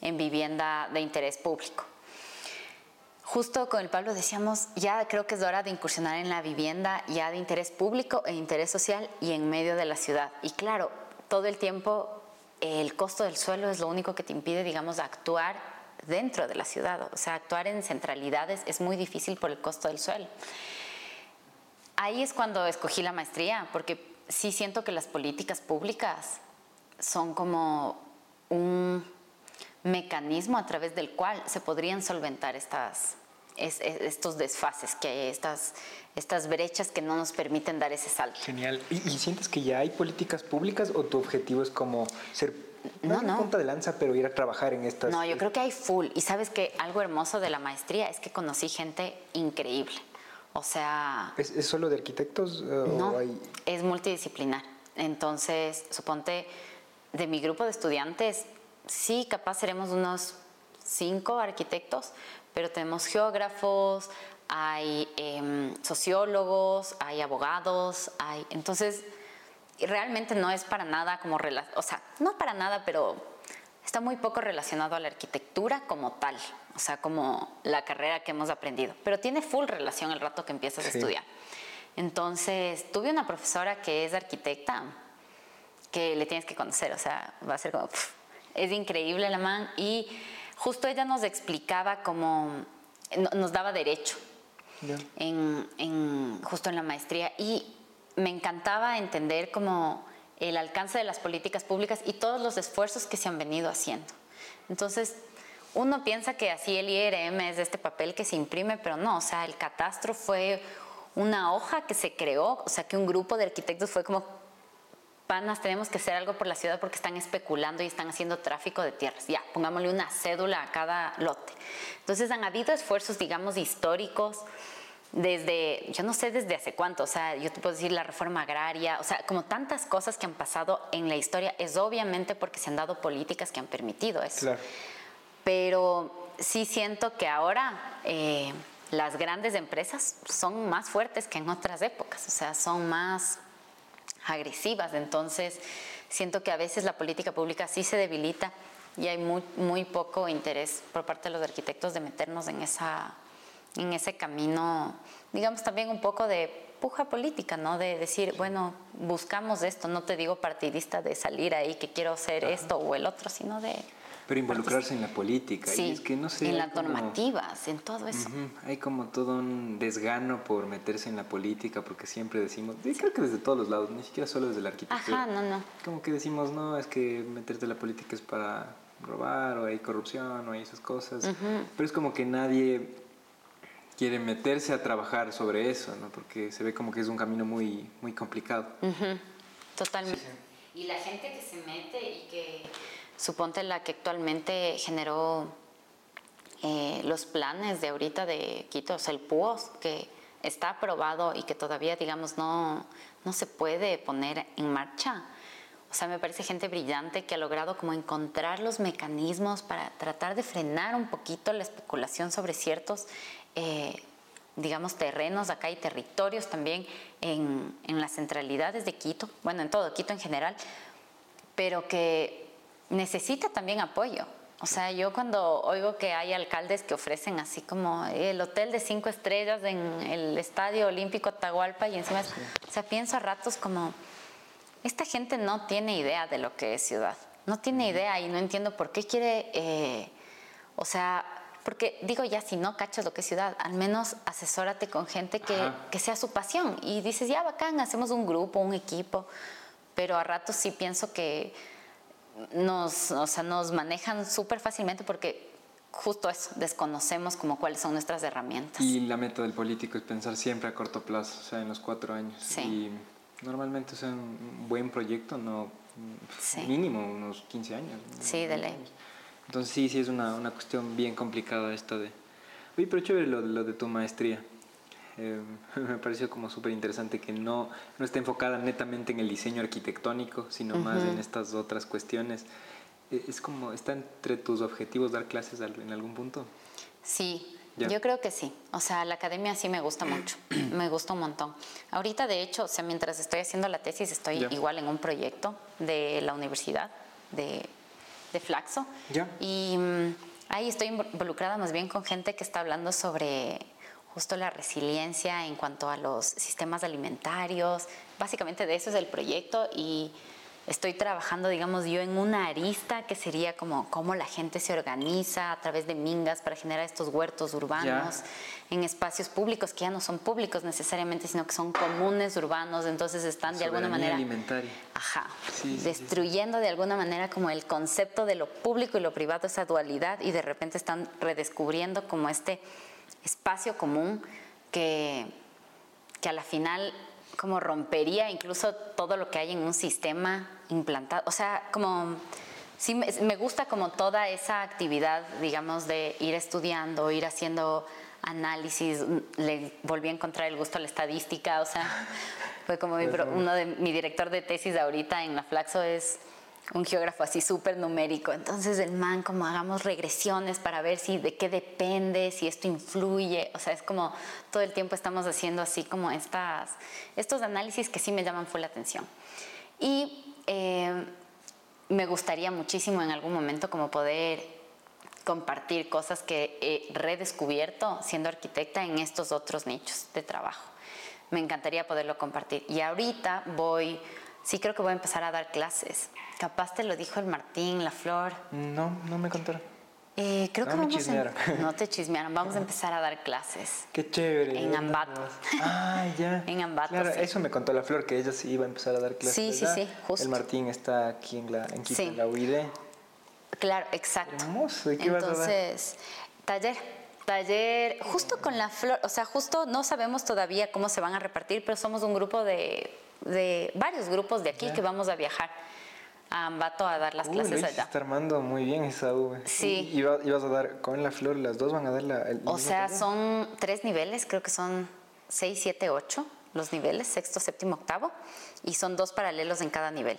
en vivienda de interés público. Justo con el Pablo decíamos, ya creo que es hora de incursionar en la vivienda ya de interés público e interés social y en medio de la ciudad. Y claro, todo el tiempo el costo del suelo es lo único que te impide, digamos, actuar dentro de la ciudad. O sea, actuar en centralidades es muy difícil por el costo del suelo. Ahí es cuando escogí la maestría, porque sí siento que las políticas públicas son como un mecanismo a través del cual se podrían solventar estas, estos desfases que hay, estas, estas brechas que no nos permiten dar ese salto. Genial. ¿Y, sientes que ya hay políticas públicas o tu objetivo es como ser no, no. punta de lanza, pero ir a trabajar en estas? No, yo creo que hay full. Y sabes que algo hermoso de la maestría es que conocí gente increíble. O sea... ¿Es, solo de arquitectos? Eh, no, es multidisciplinar. Entonces, suponte, de mi grupo de estudiantes, sí, capaz seremos unos cinco arquitectos, pero tenemos geógrafos, hay em, sociólogos, hay abogados, hay... Entonces, realmente no es para nada como... O sea, no para nada, pero está muy poco relacionado a la arquitectura como tal, o sea, como la carrera que hemos aprendido, pero tiene full relación el rato que empiezas a estudiar. Entonces, tuve una profesora que es arquitecta, que le tienes que conocer, o sea, va a ser como... es increíble la man. Y justo ella nos explicaba cómo nos daba derecho en, justo en la maestría. Y me encantaba entender como el alcance de las políticas públicas y todos los esfuerzos que se han venido haciendo. Entonces, uno piensa que así el IRM es este papel que se imprime, pero no, o sea, el catastro fue una hoja que se creó, o sea, que un grupo de arquitectos fue como panas, tenemos que hacer algo por la ciudad porque están especulando y están haciendo tráfico de tierras. Ya, pongámosle una cédula a cada lote. Entonces han habido esfuerzos, digamos, históricos desde, yo no sé desde hace cuánto, o sea, yo te puedo decir la reforma agraria, o sea, como tantas cosas que han pasado en la historia, es obviamente porque se han dado políticas que han permitido eso. Claro. Pero sí siento que ahora eh, las grandes empresas son más fuertes que en otras épocas, o sea, son más agresivas. Entonces, siento que a veces la política pública sí se debilita y hay muy, muy poco interés por parte de los arquitectos de meternos en, esa, en ese camino, digamos también un poco de puja política, ¿no? De decir, bueno, buscamos esto, no te digo partidista de salir ahí que quiero hacer esto o el otro, sino de pero involucrarse en la política. y es que no sé, en las normativas, en todo eso. hay como todo un desgano por meterse en la política, porque siempre decimos, creo que desde todos los lados, ni siquiera solo desde la arquitectura. Ajá, no, no. Como que decimos, no, es que meterte en la política es para robar, o hay corrupción, o hay esas cosas. Pero es como que nadie quiere meterse a trabajar sobre eso, ¿no? Porque se ve como que es un camino muy, muy complicado. Totalmente. Y la gente que se mete y que suponte la que actualmente generó eh, los planes de ahorita de Quito, o sea, el PUOS, que está aprobado y que todavía, digamos, no, no se puede poner en marcha. O sea, me parece gente brillante que ha logrado como encontrar los mecanismos para tratar de frenar un poquito la especulación sobre ciertos, eh, digamos, terrenos acá y territorios también en, en las centralidades de Quito, bueno, en todo Quito en general, pero que necesita también apoyo. O sea, yo cuando oigo que hay alcaldes que ofrecen así como el hotel de cinco estrellas en el Estadio Olímpico Atahualpa y encima, o sea, pienso a ratos como, esta gente no tiene idea de lo que es ciudad, no tiene idea y no entiendo por qué quiere, eh, o sea, porque digo ya, si no cachas lo que es ciudad, al menos asesórate con gente que, que, sea su pasión y dices, ya bacán, hacemos un grupo, un equipo, pero a ratos sí pienso que nos, o sea, nos manejan súper fácilmente porque justo eso, desconocemos como cuáles son nuestras herramientas. Y la meta del político es pensar siempre a corto plazo, o sea, en los cuatro años. Sí. Y normalmente, o sea, un buen proyecto, no mínimo unos 15 años. Sí, de ley. Entonces sí, sí es una, una cuestión bien complicada esto de... Oye, pero chévere lo, lo de tu maestría. Eh, me pareció como súper interesante que no, no esté enfocada netamente en el diseño arquitectónico, sino más en estas otras cuestiones. E, es como, ¿está entre tus objetivos dar clases en algún punto? Sí, yo creo que sí. O sea, la academia sí me gusta mucho, me gusta un montón. Ahorita, de hecho, o sea, mientras estoy haciendo la tesis, estoy igual en un proyecto de la universidad, de de Flaxo. Y mm, ahí estoy involucrada más bien con gente que está hablando sobre justo la resiliencia en cuanto a los sistemas alimentarios. Básicamente de eso es el proyecto y estoy trabajando, digamos, yo en una arista que sería como cómo la gente se organiza a través de mingas para generar estos huertos urbanos en espacios públicos que ya no son públicos necesariamente, sino que son comunes urbanos, entonces están de alguna manera alimentaria. Ajá, destruyendo de alguna manera como el concepto de lo público y lo privado, esa dualidad y de repente están redescubriendo como este espacio común que que a la final como rompería incluso todo lo que hay en un sistema implantado. O sea, como sí me gusta como toda esa actividad, digamos, de ir estudiando, ir haciendo análisis, le volví a encontrar el gusto a la estadística, o sea, fue como uno de mi director de tesis ahorita en la Flaxo es un geógrafo así súper numérico. Entonces el man como hagamos regresiones para ver si de qué depende, si esto influye. O sea, es como todo el tiempo estamos haciendo así como estas, estos análisis que sí me llaman full la atención. Y eh, me gustaría muchísimo en algún momento como poder compartir cosas que he redescubierto siendo arquitecta en estos otros nichos de trabajo. Me encantaría poderlo compartir. Y ahorita voy Sí, creo que voy a empezar a dar clases. Capaz te lo dijo el Martín, la Flor. No, no me contaron. Eh, creo que vamos a, No te chismearon, vamos a empezar a dar clases. Qué chévere. En Ambato. Ah, ya. en Ambato. Claro, eso me contó la Flor, que ella sí iba a empezar a dar clases. Sí, sí, sí, justo. El Martín está aquí en, la, en Quito, en la UID. Claro, exacto. Hermoso. ¿Y qué vas a dar? Entonces, taller taller justo con la flor, o sea, justo no sabemos todavía cómo se van a repartir, pero somos un grupo de de varios grupos de aquí que vamos a viajar a Ambato a dar las clases allá. Está armando muy bien esa V. Sí. Y, vas a dar con la flor, las dos van a dar la. El o sea, son tres niveles, creo que son seis, siete, ocho los niveles, sexto, séptimo, octavo, y son dos paralelos en cada nivel.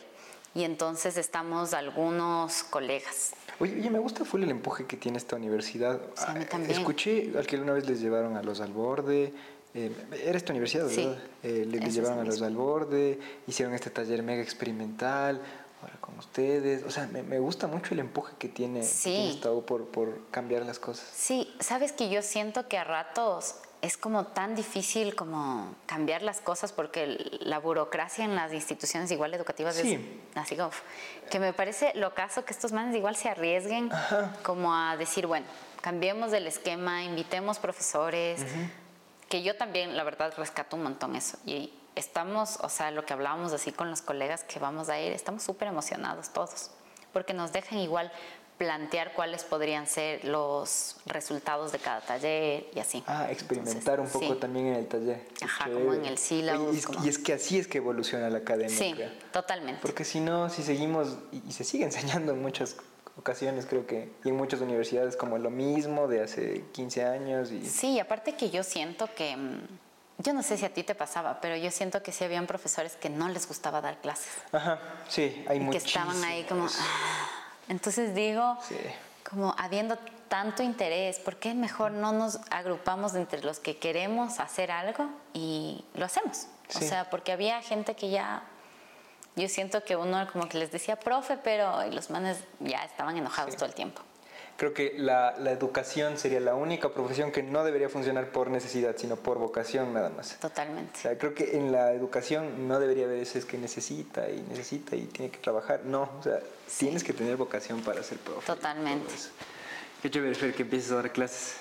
Y entonces estamos algunos colegas. Oye, oye, me gusta full el empuje que tiene esta universidad. Sí, a mí también. Escuché al que una vez les llevaron a los al borde, eh, era esta universidad, ¿verdad? Eh, les llevaron a los al borde, hicieron este taller mega experimental, ahora con ustedes. O sea, me, gusta mucho el empuje que tiene, sí. por, por cambiar las cosas. Sí, sabes que yo siento que a ratos es como tan difícil como cambiar las cosas porque la burocracia en las instituciones igual educativas es así como que me parece lo caso que estos manes igual se arriesguen como a decir, bueno, cambiemos del esquema, invitemos profesores, que yo también, la verdad, rescato un montón eso. Y estamos, o sea, lo que hablábamos así con los colegas que vamos a ir, estamos súper emocionados todos, porque nos dejan igual plantear cuáles podrían ser los resultados de cada taller y así. Ah, experimentar un poco también en el taller. Ajá, como en el sílabo. Y, es que así es que evoluciona la academia. Sí, totalmente. Porque si no, si seguimos, y, y se sigue enseñando en muchas ocasiones creo que, y en muchas universidades como lo mismo de hace 15 años. Y... Sí, aparte que yo siento que, mm, yo no sé si a ti te pasaba, pero yo siento que sí habían profesores que no les gustaba dar clases. Ajá, sí, hay muchos. Que estaban ahí como... Ah". Entonces digo, como habiendo tanto interés, ¿por qué mejor no nos agrupamos entre los que queremos hacer algo y lo hacemos? O sea, porque había gente que ya yo siento que uno como que les decía profe, pero los manes ya estaban enojados todo el tiempo. Creo que la, la, educación sería la única profesión que no debería funcionar por necesidad, sino por vocación nada más. Totalmente. O sea, creo que en la educación no debería haber ese es que necesita y necesita y tiene que trabajar. No, o sea, tienes que tener vocación para ser profe. Totalmente. Qué chévere, Fer, que empieces a dar clases.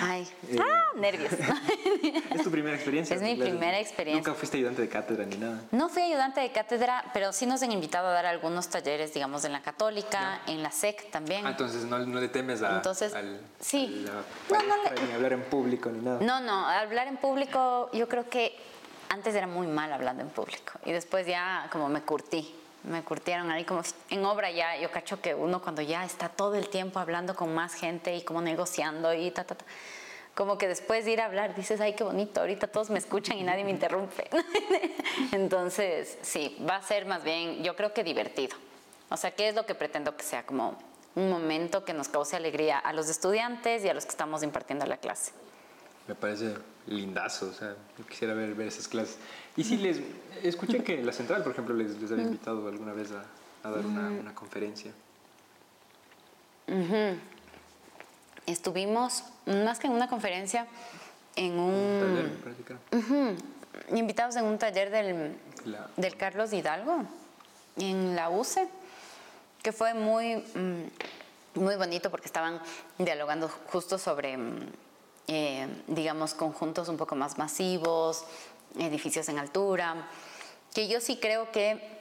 Ay, eh, ah, nervios. ¿Es tu primera experiencia? Es mi primera experiencia. ¿Nunca fuiste ayudante de cátedra ni nada? No fui ayudante de cátedra, pero sí nos han invitado a dar algunos talleres, digamos, en la católica, en la SEC también. Ah, entonces no, no le temes a, entonces, al, sí. no, no ni hablar en público ni nada. No, no, hablar en público yo creo que antes era muy mal hablando en público y después ya como me curtí me curtieron ahí como en obra ya, yo cacho que uno cuando ya está todo el tiempo hablando con más gente y como negociando y ta, ta, ta, como que después de ir a hablar dices, ay, qué bonito, ahorita todos me escuchan y nadie me interrumpe. Entonces, sí, va a ser más bien, yo creo que divertido. O sea, ¿qué es lo que pretendo que sea? Como un momento que nos cause alegría a los estudiantes y a los que estamos impartiendo la clase. Me parece lindazo, o sea, yo quisiera ver, ver esas clases. Y si les escuché que la central, por ejemplo, les, les había invitado alguna vez a, a dar una, una, conferencia. Estuvimos, más que en una conferencia, en un... taller, invitados en un taller del, del Carlos Hidalgo, en la UCE, que fue muy, mm, muy bonito porque estaban dialogando justo sobre mm, eh, digamos, conjuntos un poco más masivos, edificios en altura, que yo sí creo que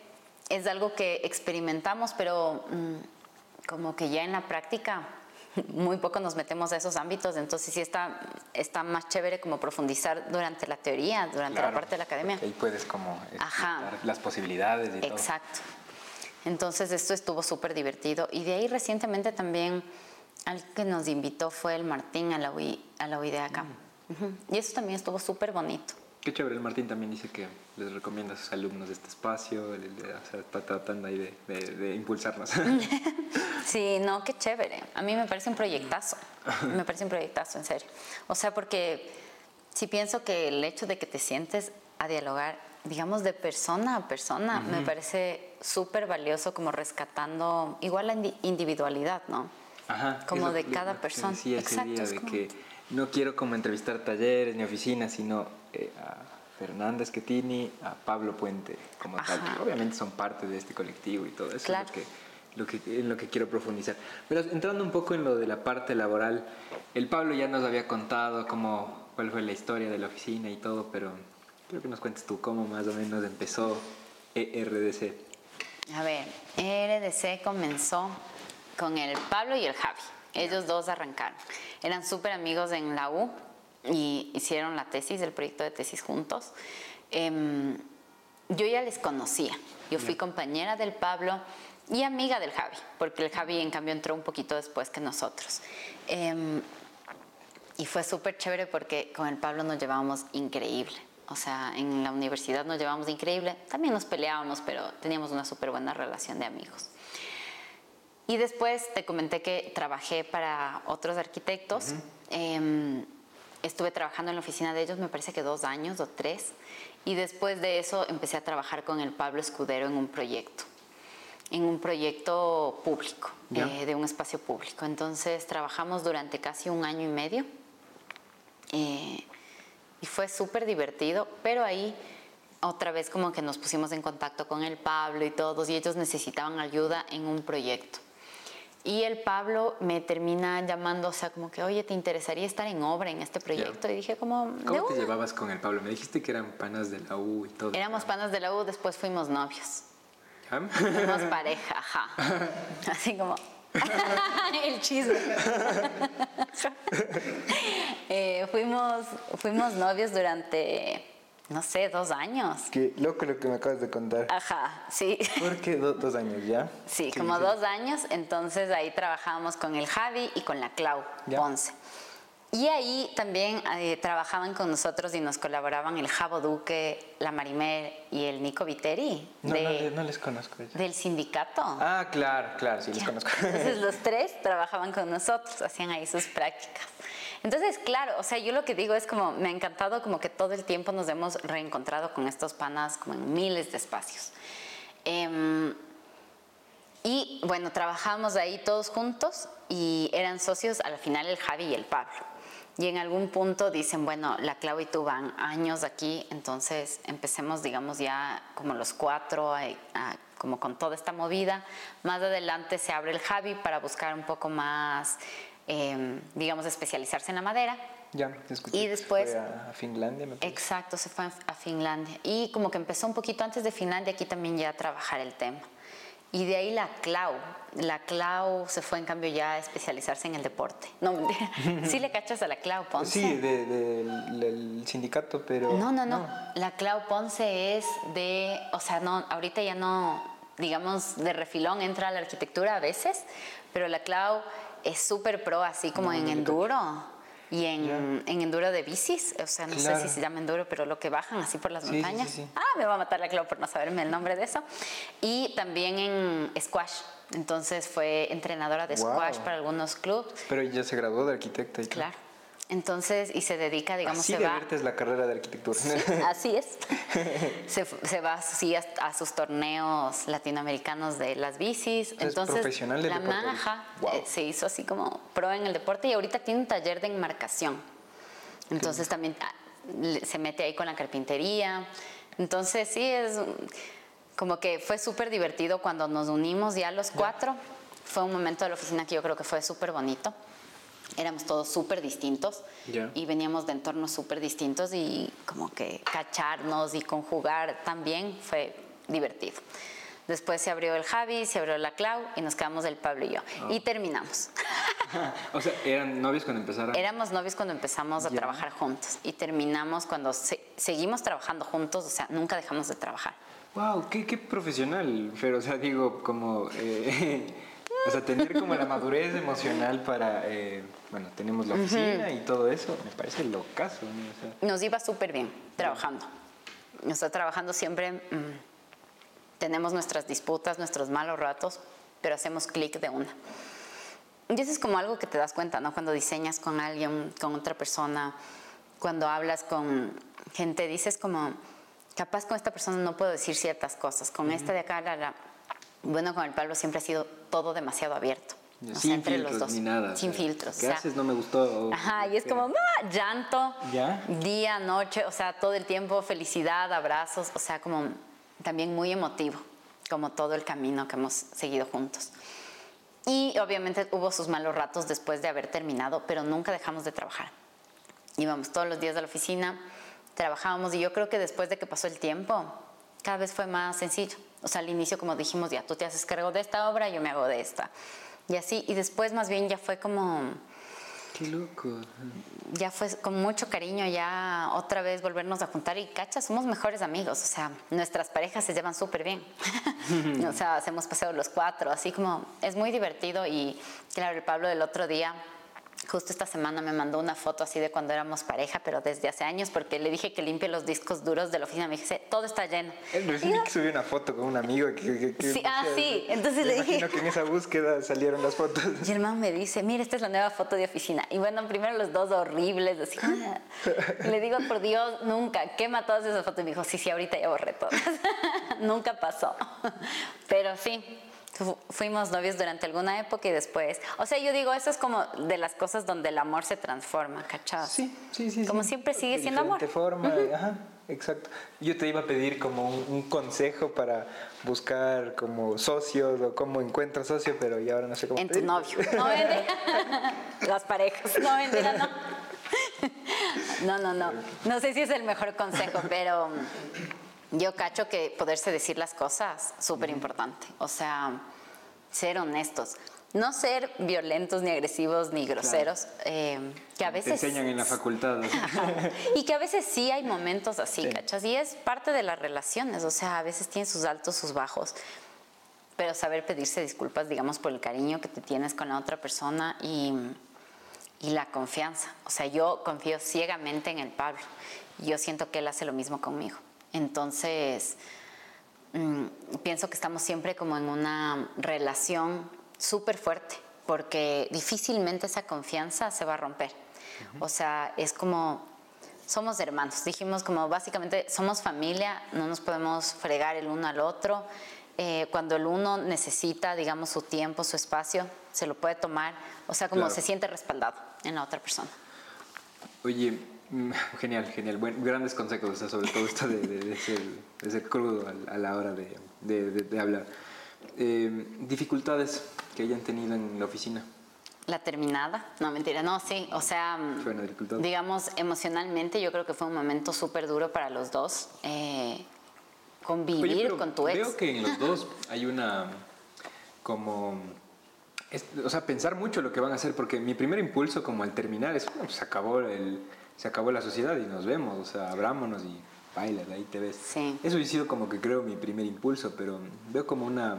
es algo que experimentamos, pero mm, como que ya en la práctica muy poco nos metemos a esos ámbitos, entonces sí está, está más chévere como profundizar durante la teoría, durante la parte de la academia. Ahí puedes como las posibilidades y Exacto. Entonces esto estuvo súper divertido y de ahí recientemente también al que nos invitó fue el Martín a la, UI, a la de acá. Mm. Y eso también estuvo súper bonito. Qué chévere, el Martín también dice que les recomienda a sus alumnos de este espacio, está tratando ahí de, impulsarnos. sí, no, qué chévere. A mí me parece un proyectazo, me parece un proyectazo, en serio. O sea, porque si pienso que el hecho de que te sientes a dialogar, digamos, de persona a persona, me parece súper valioso como rescatando igual la individualidad, ¿no? Ajá, como de cada persona. Exacto. de que no quiero como entrevistar talleres ni oficinas, sino eh, a Fernanda Schettini, a Pablo Puente, como tal. obviamente son parte de este colectivo y todo eso. Claro. Es lo que, lo que, en lo que quiero profundizar. Pero entrando un poco en lo de la parte laboral, el Pablo ya nos había contado cómo, cuál fue la historia de la oficina y todo, pero quiero que nos cuentes tú cómo más o menos empezó ERDC. A ver, ERDC comenzó con el Pablo y el Javi. Ellos dos arrancaron. Eran súper amigos en la U y hicieron la tesis, el proyecto de tesis juntos. Em, yo ya les conocía. Yo fui compañera del Pablo y amiga del Javi, porque el Javi en cambio entró un poquito después que nosotros. Em, y fue súper chévere porque con el Pablo nos llevábamos increíble. O sea, en la universidad nos llevábamos increíble. También nos peleábamos, pero teníamos una súper buena relación de amigos. Y después te comenté que trabajé para otros arquitectos. Em, estuve trabajando en la oficina de ellos, me parece que dos años o tres. Y después de eso empecé a trabajar con el Pablo Escudero en un proyecto, en un proyecto público, eh, de un espacio público. Entonces trabajamos durante casi un año y medio. Eh, y fue súper divertido, pero ahí otra vez como que nos pusimos en contacto con el Pablo y todos, y ellos necesitaban ayuda en un proyecto. Y el Pablo me termina llamando, o sea, como que, oye, ¿te interesaría estar en obra en este proyecto? Y dije, como... ¿Cómo te llevabas con el Pablo? Me dijiste que eran panas de la U y todo. Éramos panas de la U, después fuimos novios. Fuimos pareja, ajá. Así como... el chisme. Eh, fuimos, fuimos novios durante no sé, dos años. Qué loco lo que me acabas de contar. Ajá, sí. ¿Por qué dos años ya? Sí, como dos años. Entonces ahí trabajábamos con el Javi y con la Clau Ponce. Y ahí también eh, trabajaban con nosotros y nos colaboraban el Javo Duque, la Marimer y el Nico Viteri. No, no, les conozco. Del sindicato. Ah, claro, claro, sí les conozco. Entonces los tres trabajaban con nosotros, hacían ahí sus prácticas. Entonces, claro, o sea, yo lo que digo es como, me ha encantado como que todo el tiempo nos hemos reencontrado con estos panas como en miles de espacios. Em, Y bueno, trabajamos ahí todos juntos y eran socios al final el Javi y el Pablo. Y en algún punto dicen, bueno, la Clau y tú van años aquí, entonces empecemos, digamos, ya como los cuatro, como con toda esta movida. Más adelante se abre el Javi para buscar un poco más, em, digamos, especializarse en la madera. Ya, escuché. Y después... Fue a, Finlandia, me parece. Exacto, se fue a Finlandia. Y como que empezó un poquito antes de Finlandia aquí también ya a trabajar el tema. Y de ahí la Clau. La Clau se fue en cambio ya a especializarse en el deporte. No, sí le cachas a la Clau Ponce. Sí, del sindicato, pero... No, no, no, La Clau Ponce es de, o sea, no, ahorita ya no, digamos, de refilón entra a la arquitectura a veces, pero la Clau es súper pro, así como en enduro y en, en, enduro de bicis, o sea, no sé si se llama enduro, pero lo que bajan así por las montañas. ah, me va a matar la Clau por no saberme el nombre de eso. Y también en squash. Entonces fue entrenadora de squash para algunos clubes. Pero ya se graduó de arquitecta y Claro. Entonces, y se dedica, digamos, así se va. es la carrera de arquitectura. así es. se, se, va así a, sus torneos latinoamericanos de las bicis. Entonces, profesional la maja eh, se hizo así como pro en el deporte y ahorita tiene un taller de enmarcación. Entonces también ah, se mete ahí con la carpintería. Entonces, sí, es como que fue súper divertido cuando nos unimos ya los cuatro. Fue un momento de la oficina que yo creo que fue súper bonito éramos todos súper distintos y veníamos de entornos súper distintos y como que cacharnos y conjugar también fue divertido. Después se abrió el Javi, se abrió la Clau y nos quedamos el Pablo y yo. Y ah. terminamos. o sea, ¿eran novios cuando empezaron? Éramos novios cuando empezamos a trabajar juntos y terminamos cuando seguimos trabajando juntos, o sea, nunca dejamos de trabajar. ¡Wow! ¡Qué, qué profesional! Pero, o sea, digo, como... Eh, o sea, tener como la madurez emocional para, eh, bueno, tenemos la oficina y todo eso, me parece locazo. Nos iba súper bien trabajando. Nos está trabajando siempre, mm, tenemos nuestras disputas, nuestros malos ratos, pero hacemos clic de una. Y eso es como algo que te das cuenta, ¿no? Cuando diseñas con alguien, con otra persona, cuando hablas con gente, dices como, capaz con esta persona no puedo decir ciertas cosas, con esta de acá, la, la, bueno, con el Pablo siempre ha sido todo demasiado abierto. sin entre filtros, los dos. Ni nada. Sin filtros. ¿Qué haces? No me gustó. Ajá, y es como ah, llanto, día, noche, o sea, todo el tiempo felicidad, abrazos, o sea, como también muy emotivo, como todo el camino que hemos seguido juntos. Y obviamente hubo sus malos ratos después de haber terminado, pero nunca dejamos de trabajar. Íbamos todos los días a la oficina, trabajábamos y yo creo que después de que pasó el tiempo, cada vez fue más sencillo. O sea, al inicio, como dijimos, ya tú te haces cargo de esta obra, yo me hago de esta. Y así, y después más bien ya fue como... Qué loco. Ya fue con mucho cariño ya otra vez volvernos a juntar y cacha, somos mejores amigos, o sea, nuestras parejas se llevan súper bien. o sea, hacemos paseo los cuatro, así como es muy divertido y claro, el Pablo del otro día Justo esta semana me mandó una foto así de cuando éramos pareja, pero desde hace años, porque le dije que limpie los discos duros de la oficina. Me dije, todo está lleno. Él me que subió una foto con un amigo. Que, sí, ah, sí. Entonces le dije. Que en esa búsqueda salieron las fotos. Y el man me dice, mira, esta es la nueva foto de oficina. Y bueno, primero los dos horribles, así. le digo, por Dios, nunca, quema todas esas fotos. Y me dijo, sí, sí, ahorita ya borré todas. nunca pasó. Pero sí, fuimos novios durante alguna época y después, o sea, yo digo, eso es como de las cosas donde el amor se transforma, ¿cachado? Sí, sí, sí. Como siempre sigue siendo amor. De forma, ajá, exacto. Yo te iba a pedir como un, consejo para buscar como socios o cómo encuentro socio, pero ya ahora no sé cómo. En tu novio. No. Las parejas. No vende, no. No, no, no. No sé si es el mejor consejo, pero yo cacho que poderse decir las cosas, súper importante. O sea, ser honestos. No ser violentos, ni agresivos, ni groseros, eh, que a veces... Te enseñan en la facultad. y que a veces sí hay momentos así, ¿cachas? Y es parte de las relaciones, o sea, a veces tiene sus altos, sus bajos, pero saber pedirse disculpas, digamos, por el cariño que te tienes con la otra persona y, y la confianza. O sea, yo confío ciegamente en el Pablo. Yo siento que él hace lo mismo conmigo. Entonces, mm, pienso que estamos siempre como en una relación súper fuerte, porque difícilmente esa confianza se va a romper. O sea, es como, somos hermanos, dijimos como básicamente somos familia, no nos podemos fregar el uno al otro. eh, cuando el uno necesita, digamos, su tiempo, su espacio, se lo puede tomar, o sea, como se siente respaldado en la otra persona. Oye, genial, genial, Buen, grandes consejos, sobre todo esto de, ser, crudo a, la hora de, hablar. Eh, dificultades que hayan tenido en la oficina. La terminada, no mentira, no, sí, o sea, digamos, emocionalmente yo creo que fue un momento súper duro para los dos, eh, convivir con tu ex. Veo que en los dos hay una, como, o sea, pensar mucho lo que van a hacer, porque mi primer impulso como al terminar es, bueno, pues se acabó, el, se acabó la sociedad y nos vemos, o sea, abrámonos y bailas, ahí te ves. Sí. Eso ha sido como que creo mi primer impulso, pero veo como una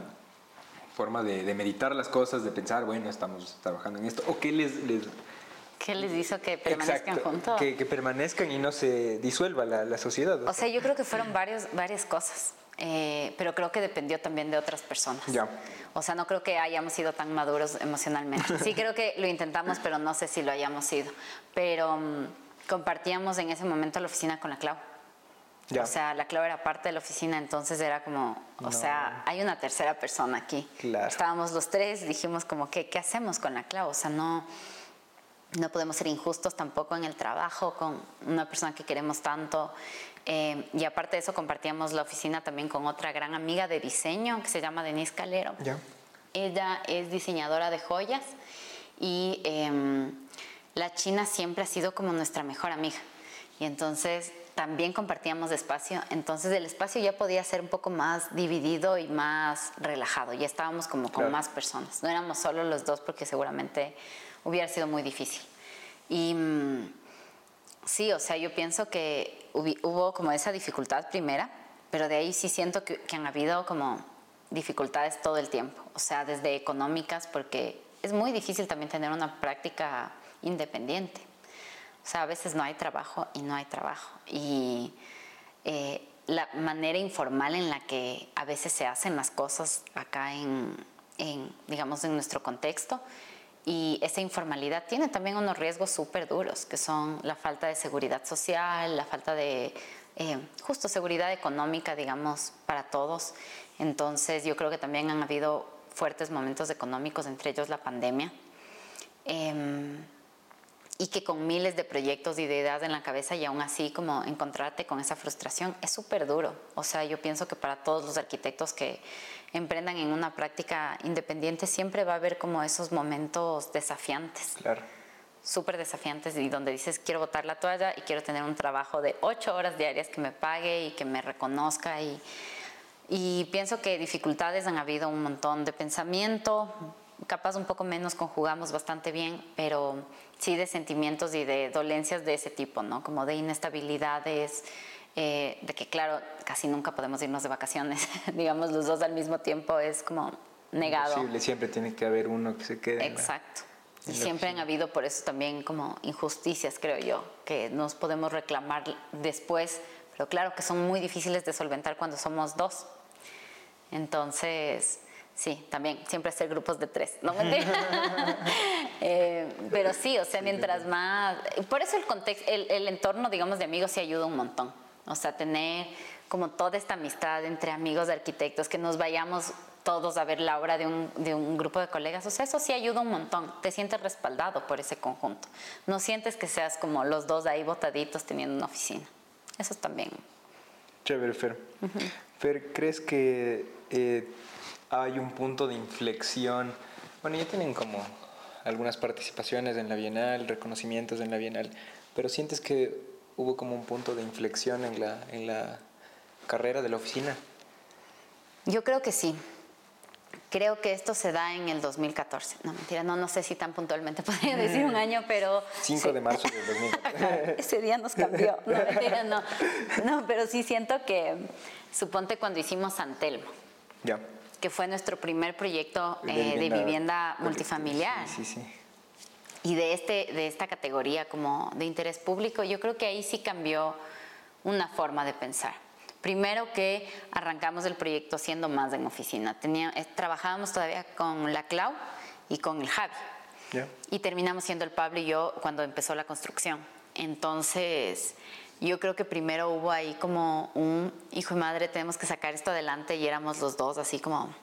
forma de, meditar las cosas, de pensar, bueno, estamos trabajando en esto, o qué les... les ¿Qué les hizo que permanezcan juntos? Que, que, permanezcan y no se disuelva la, la sociedad. O, sea, yo creo que fueron varios, varias cosas, eh, pero creo que dependió también de otras personas. Ya. O sea, no creo que hayamos sido tan maduros emocionalmente. Sí creo que lo intentamos, pero no sé si lo hayamos sido. Pero mm, compartíamos en ese momento la oficina con la Clau. O sea, la clave era parte de la oficina, entonces era como, o sea, hay una tercera persona aquí. Estábamos los tres, dijimos como, ¿qué, ¿qué hacemos con la clave? O sea, no, no podemos ser injustos tampoco en el trabajo con una persona que queremos tanto. Eh, y aparte de eso, compartíamos la oficina también con otra gran amiga de diseño que se llama Denise Calero. Ella es diseñadora de joyas y em, la China siempre ha sido como nuestra mejor amiga. Y entonces también compartíamos espacio, entonces el espacio ya podía ser un poco más dividido y más relajado, ya estábamos como con más personas, no éramos solo los dos porque seguramente hubiera sido muy difícil. Y mm, sí, o sea, yo pienso que hubo como esa dificultad primera, pero de ahí sí siento que, que han habido como dificultades todo el tiempo, o sea, desde económicas, porque es muy difícil también tener una práctica independiente. O sea, a veces no hay trabajo y no hay trabajo. Y eh, la manera informal en la que a veces se hacen las cosas acá en, digamos, en nuestro contexto, y esa informalidad tiene también unos riesgos súper duros, que son la falta de seguridad social, la falta de eh, justo seguridad económica, digamos, para todos. Entonces yo creo que también han habido fuertes momentos económicos, entre ellos la pandemia. Em, y que con miles de proyectos y de ideas en la cabeza y aún así como encontrarte con esa frustración es súper duro. O sea, yo pienso que para todos los arquitectos que emprendan en una práctica independiente siempre va a haber como esos momentos desafiantes. Claro. Súper desafiantes y donde dices quiero botar la toalla y quiero tener un trabajo de ocho horas diarias que me pague y que me reconozca y, y pienso que dificultades han habido un montón de pensamiento, capaz un poco menos conjugamos bastante bien, pero sí de sentimientos y de dolencias de ese tipo, ¿no? Como de inestabilidades, eh, de que claro, casi nunca podemos irnos de vacaciones, digamos los dos al mismo tiempo es como negado. Imposible, siempre tiene que haber uno que se quede. Exacto. y siempre han habido por eso también como injusticias, creo yo, que nos podemos reclamar después, pero claro que son muy difíciles de solventar cuando somos dos. Entonces, Sí, también, siempre hacer grupos de tres, ¿no? eh, pero sí, o sea, mientras más... Por eso el contexto, el, el, entorno, digamos, de amigos sí ayuda un montón. O sea, tener como toda esta amistad entre amigos de arquitectos, que nos vayamos todos a ver la obra de un, de un grupo de colegas, o sea, eso sí ayuda un montón. Te sientes respaldado por ese conjunto. No sientes que seas como los dos ahí botaditos teniendo una oficina. Eso también. Chévere, Fer. Fer, ¿crees que... Eh, hay un punto de inflexión. Bueno, ya tienen como algunas participaciones en la Bienal, reconocimientos en la Bienal, pero sientes que hubo como un punto de inflexión en la, en la carrera de la oficina. Yo creo que sí. Creo que esto se da en el 2014. No, mentira, no, no sé si tan puntualmente podría decir un año, pero... 5 de marzo del 2014. Ese día nos cambió. No, mentira, no. No, pero sí siento que, suponte cuando hicimos Santelmo. Ya que fue nuestro primer proyecto de, eh, vivienda, multifamiliar. Sí, sí, Y de, este, de esta categoría como de interés público, yo creo que ahí sí cambió una forma de pensar. Primero que arrancamos el proyecto siendo más en oficina. Tenía, eh, trabajábamos todavía con la Clau y con el Javi. Y terminamos siendo el Pablo y yo cuando empezó la construcción. Entonces, yo creo que primero hubo ahí como un hijo y madre, tenemos que sacar esto adelante y éramos los dos así como...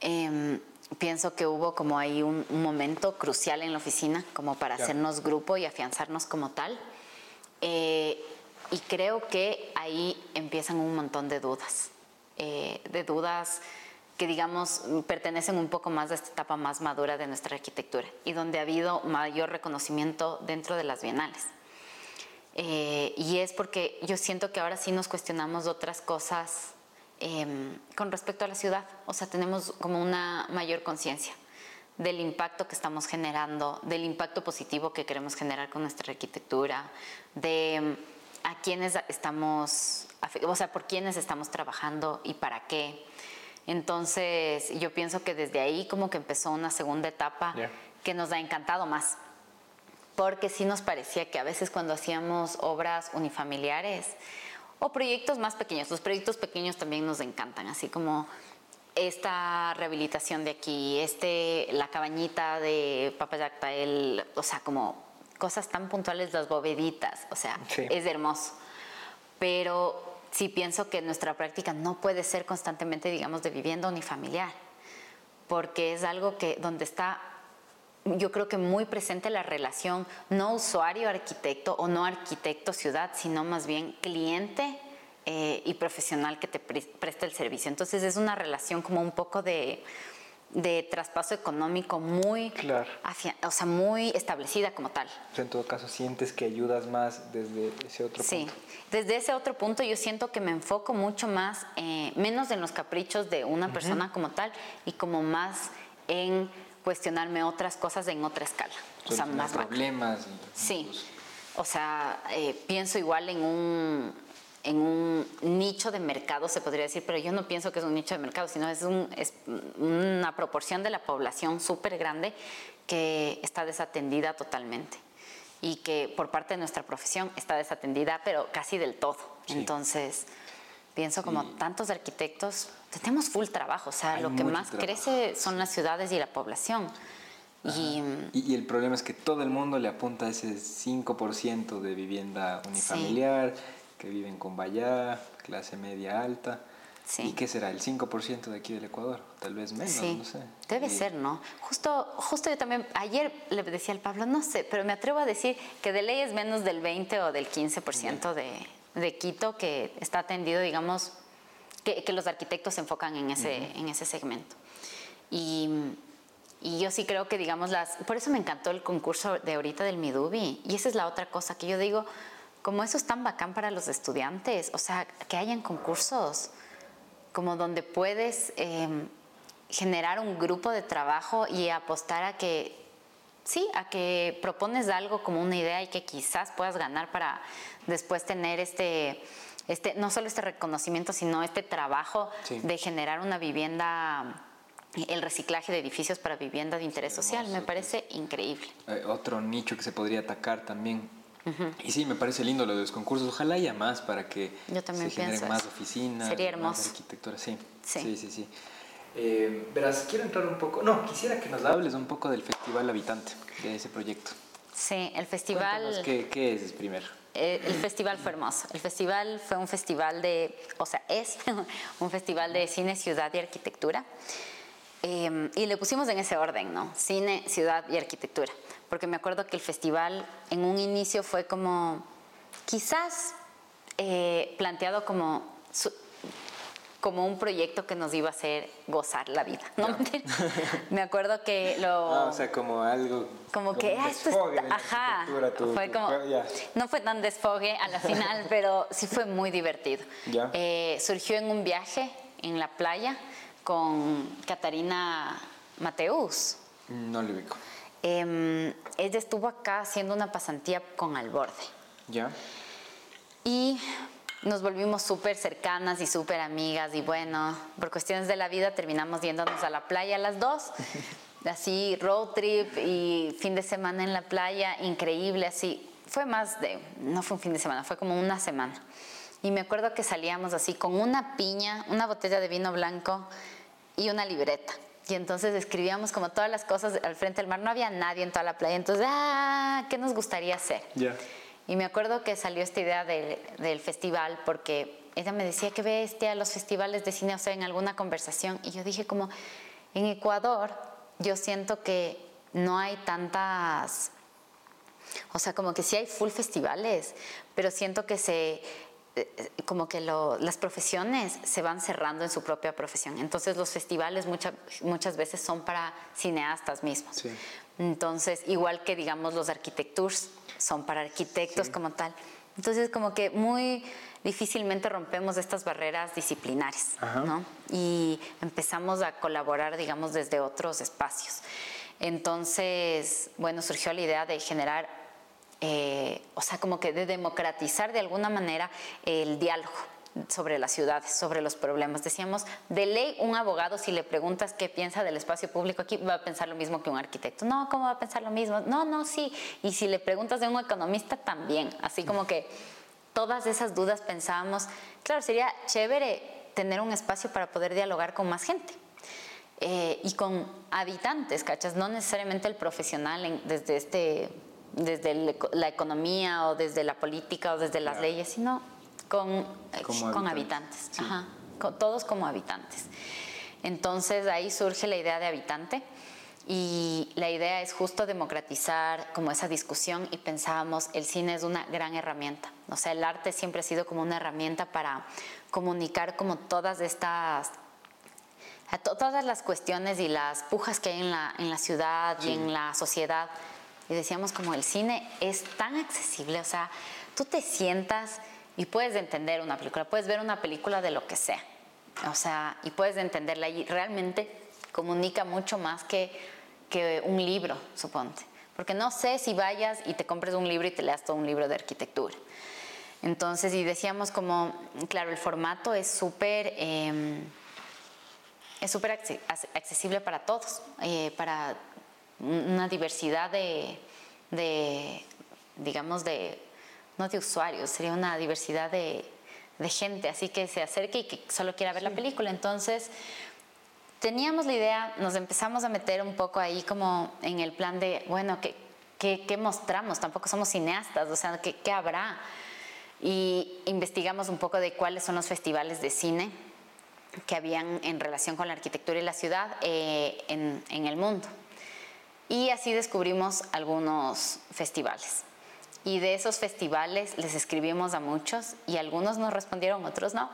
Em, pienso que hubo como ahí un, momento crucial en la oficina como para hacernos grupo y afianzarnos como tal. Eh, y creo que ahí empiezan un montón de dudas, eh, de dudas que digamos pertenecen un poco más a esta etapa más madura de nuestra arquitectura y donde ha habido mayor reconocimiento dentro de las bienales. Eh, y es porque yo siento que ahora sí nos cuestionamos otras cosas em, con respecto a la ciudad, o sea, tenemos como una mayor conciencia del impacto que estamos generando, del impacto positivo que queremos generar con nuestra arquitectura, de em, a quiénes estamos, o sea, por quiénes estamos trabajando y para qué. Entonces, yo pienso que desde ahí como que empezó una segunda etapa que nos ha encantado más. Porque sí nos parecía que a veces cuando hacíamos obras unifamiliares o proyectos más pequeños, los proyectos pequeños también nos encantan, así como esta rehabilitación de aquí, este, la cabañita de Papayactael, o sea, como cosas tan puntuales, las boveditas, o sea, es hermoso. Pero sí pienso que nuestra práctica no puede ser constantemente, digamos, de vivienda unifamiliar, porque es algo que donde está, yo creo que muy presente la relación no usuario-arquitecto o no arquitecto-ciudad, sino más bien cliente eh, y profesional que te presta el servicio. Entonces es una relación como un poco de de traspaso económico muy, o sea, muy establecida como tal. en todo caso, sientes que ayudas más desde ese otro punto. Sí, desde ese otro punto yo siento que me enfoco mucho más, eh, menos en los caprichos de una persona como tal y como más en cuestionarme otras cosas en otra escala. o sea, más problemas. Sí, o sea, eh, pienso igual en un en un nicho de mercado, se podría decir, pero yo no pienso que es un nicho de mercado, sino es, es una proporción de la población súper grande que está desatendida totalmente y que por parte de nuestra profesión está desatendida, pero casi del todo. Entonces, pienso como tantos arquitectos, tenemos full trabajo, o sea, lo que más crece son las ciudades y la población. Y, y, el problema es que todo el mundo le apunta a ese 5% de vivienda unifamiliar que viven con valla, clase media alta. ¿Y qué será? ¿El 5% de aquí del Ecuador? Tal vez menos, no sé. Debe ser, ¿no? Justo, justo yo también, ayer le decía al Pablo, no sé, pero me atrevo a decir que de ley es menos del 20 o del 15% de, de Quito que está atendido, digamos, que, que los arquitectos se enfocan en ese, en ese segmento. Y, y, yo sí creo que, digamos, las... Por eso me encantó el concurso de ahorita del Midubi. Y esa es la otra cosa que yo digo, como eso es tan bacán para los estudiantes, o sea, que hayan concursos como donde puedes em, generar un grupo de trabajo y apostar a que, sí, a que propones algo como una idea y que quizás puedas ganar para después tener este, este no solo este reconocimiento, sino este trabajo de generar una vivienda el reciclaje de edificios para vivienda de interés social. Me parece increíble. Eh, otro nicho que se podría atacar también y sí, me parece lindo lo de los concursos. Ojalá haya más para que se generen más oficinas, más arquitectura. Sí, sí, sí, sí. Eh, verás, quiero entrar un poco. No, quisiera que nos hables un poco del Festival Habitante, de ese proyecto. Sí, el festival. ¿qué, ¿Qué, es primero? Eh, el festival fue hermoso. El festival fue un festival de, o sea, es un festival de cine, ciudad y arquitectura. Eh, y le pusimos en ese orden, ¿no? Cine, ciudad y arquitectura porque me acuerdo que el festival en un inicio fue como, quizás eh, planteado como, como un proyecto que nos iba a hacer gozar la vida. ¿no? me acuerdo que lo... Ah, o sea, como algo... Como, que ah, esto Ajá. fue como... No fue tan desfogue a la final, pero sí fue muy divertido. Eh, surgió en un viaje en la playa con Catarina Mateus. No le ubico. Eh, ella estuvo acá haciendo una pasantía con Alborde. Ya. Y nos volvimos súper cercanas y súper amigas y bueno, por cuestiones de la vida terminamos yéndonos a la playa las dos. Así, road trip y fin de semana en la playa, increíble, así. Fue más de, no fue un fin de semana, fue como una semana. Y me acuerdo que salíamos así con una piña, una botella de vino blanco y una libreta. Y entonces escribíamos como todas las cosas al frente del mar. No había nadie en toda la playa. Entonces, ah, ¿qué nos gustaría hacer? Y me acuerdo que salió esta idea del festival porque ella me decía que bestia los festivales de cine, o sea, en alguna conversación. Y yo dije como, en Ecuador yo siento que no hay tantas, o sea, como que sí hay full festivales, pero siento que se, eh, como que las profesiones se van cerrando en su propia profesión. Entonces los festivales muchas muchas veces son para cineastas mismos. Entonces, igual que digamos los arquitectures son para arquitectos como tal. Entonces, como que muy difícilmente rompemos estas barreras disciplinares, ¿no? Y empezamos a colaborar, digamos, desde otros espacios. Entonces, bueno, surgió la idea de generar, eh, o sea, como que de democratizar de alguna manera el diálogo sobre las ciudades, sobre los problemas. Decíamos, de ley, un abogado, si le preguntas qué piensa del espacio público aquí, va a pensar lo mismo que un arquitecto. No, ¿cómo va a pensar lo mismo? No, no, sí. Y si le preguntas de un economista, también. Así como que todas esas dudas pensábamos, claro, sería chévere tener un espacio para poder dialogar con más gente. Eh, y con habitantes, ¿cachas? No necesariamente el profesional desde, este, desde la economía o desde la política o desde las leyes, sino con, con habitantes, todos como habitantes. Entonces ahí surge la idea de habitante y la idea es justo democratizar como esa discusión y pensábamos el cine es una gran herramienta. O sea, el arte siempre ha sido como una herramienta para comunicar como todas estas todas las cuestiones y las pujas que hay en la, en la ciudad y en la sociedad. Y decíamos como el cine es tan accesible, o sea, tú te sientas y puedes entender una película, puedes ver una película de lo que sea, o sea, y puedes entenderla y realmente comunica mucho más que, que un libro, suponte. Porque no sé si vayas y te compres un libro y te leas todo un libro de arquitectura. Entonces, y decíamos como, claro, el formato es súper em, es súper accesible para todos, eh, para una diversidad de, de, digamos, de no de usuarios, sería una diversidad de, gente, así que se acerque y que solo quiera ver la película. Entonces, teníamos la idea, nos empezamos a meter un poco ahí como en el plan de, bueno, ¿qué, qué, mostramos? Tampoco somos cineastas, o sea, ¿qué, ¿qué habrá? Y investigamos un poco de cuáles son los festivales de cine que habían en relación con la arquitectura y la ciudad eh, en, en el mundo. Y así descubrimos algunos festivales. Y de esos festivales les escribimos a muchos y algunos nos respondieron, otros no.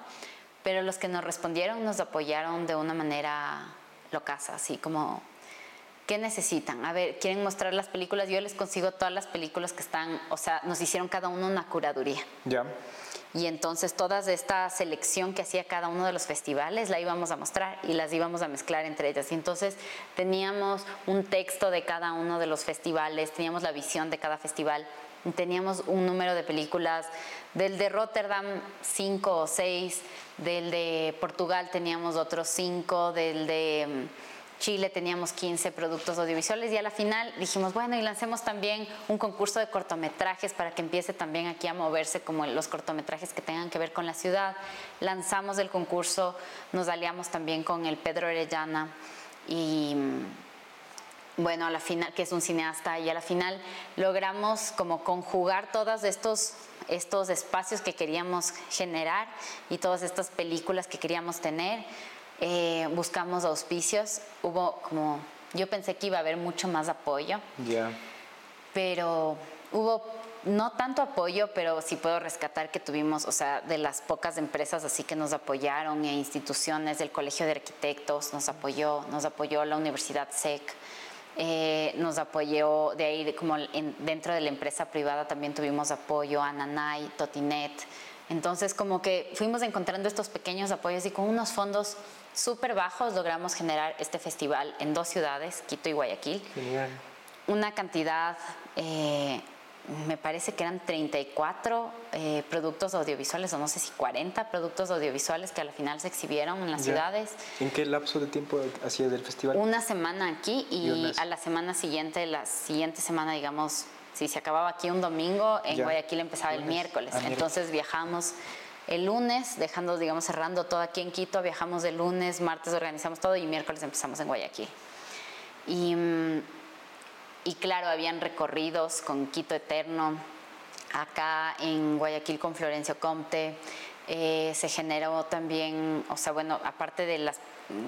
Pero los que nos respondieron nos apoyaron de una manera locasa, así como, ¿qué necesitan? A ver, ¿quieren mostrar las películas? Yo les consigo todas las películas que están, o sea, nos hicieron cada uno una curaduría. Ya. Y entonces toda esta selección que hacía cada uno de los festivales la íbamos a mostrar y las íbamos a mezclar entre ellas. Y entonces teníamos un texto de cada uno de los festivales, teníamos la visión de cada festival Teníamos un número de películas, del de Rotterdam cinco o seis, del de Portugal teníamos otros cinco, del de mm, Chile teníamos 15 productos audiovisuales y a la final dijimos, bueno, y lancemos también un concurso de cortometrajes para que empiece también aquí a moverse como los cortometrajes que tengan que ver con la ciudad. Lanzamos el concurso, nos aliamos también con el Pedro Orellana y mm, bueno, a la final, que es un cineasta, y a la final logramos como conjugar todos estos, estos espacios que queríamos generar y todas estas películas que queríamos tener. Eh, buscamos auspicios, hubo como, yo pensé que iba a haber mucho más apoyo, Ya. pero hubo no tanto apoyo, pero sí puedo rescatar que tuvimos, o sea, de las pocas empresas así que nos apoyaron e instituciones del Colegio de Arquitectos nos apoyó, nos apoyó la Universidad SEC, eh, nos apoyó de ahí, como dentro de la empresa privada también tuvimos apoyo, Ananay, Totinet. Entonces, como que fuimos encontrando estos pequeños apoyos y con unos fondos súper bajos logramos generar este festival en dos ciudades, Quito y Guayaquil. Genial. Una cantidad eh, me parece que eran 34 eh, productos audiovisuales, o no sé si 40 productos audiovisuales que al final se exhibieron en las ciudades. ¿En qué lapso de tiempo hacía del festival? Una semana aquí y, a la semana siguiente, la siguiente semana, digamos, si se acababa aquí un domingo, en Guayaquil empezaba el miércoles. Ah, Entonces viajamos el lunes, dejando, digamos, cerrando todo aquí en Quito, viajamos el lunes, martes organizamos todo y miércoles empezamos en Guayaquil. Y. Y claro, habían recorridos con Quito Eterno, acá en Guayaquil con Florencio Comte. Eh, se generó también, o sea, bueno, aparte de las,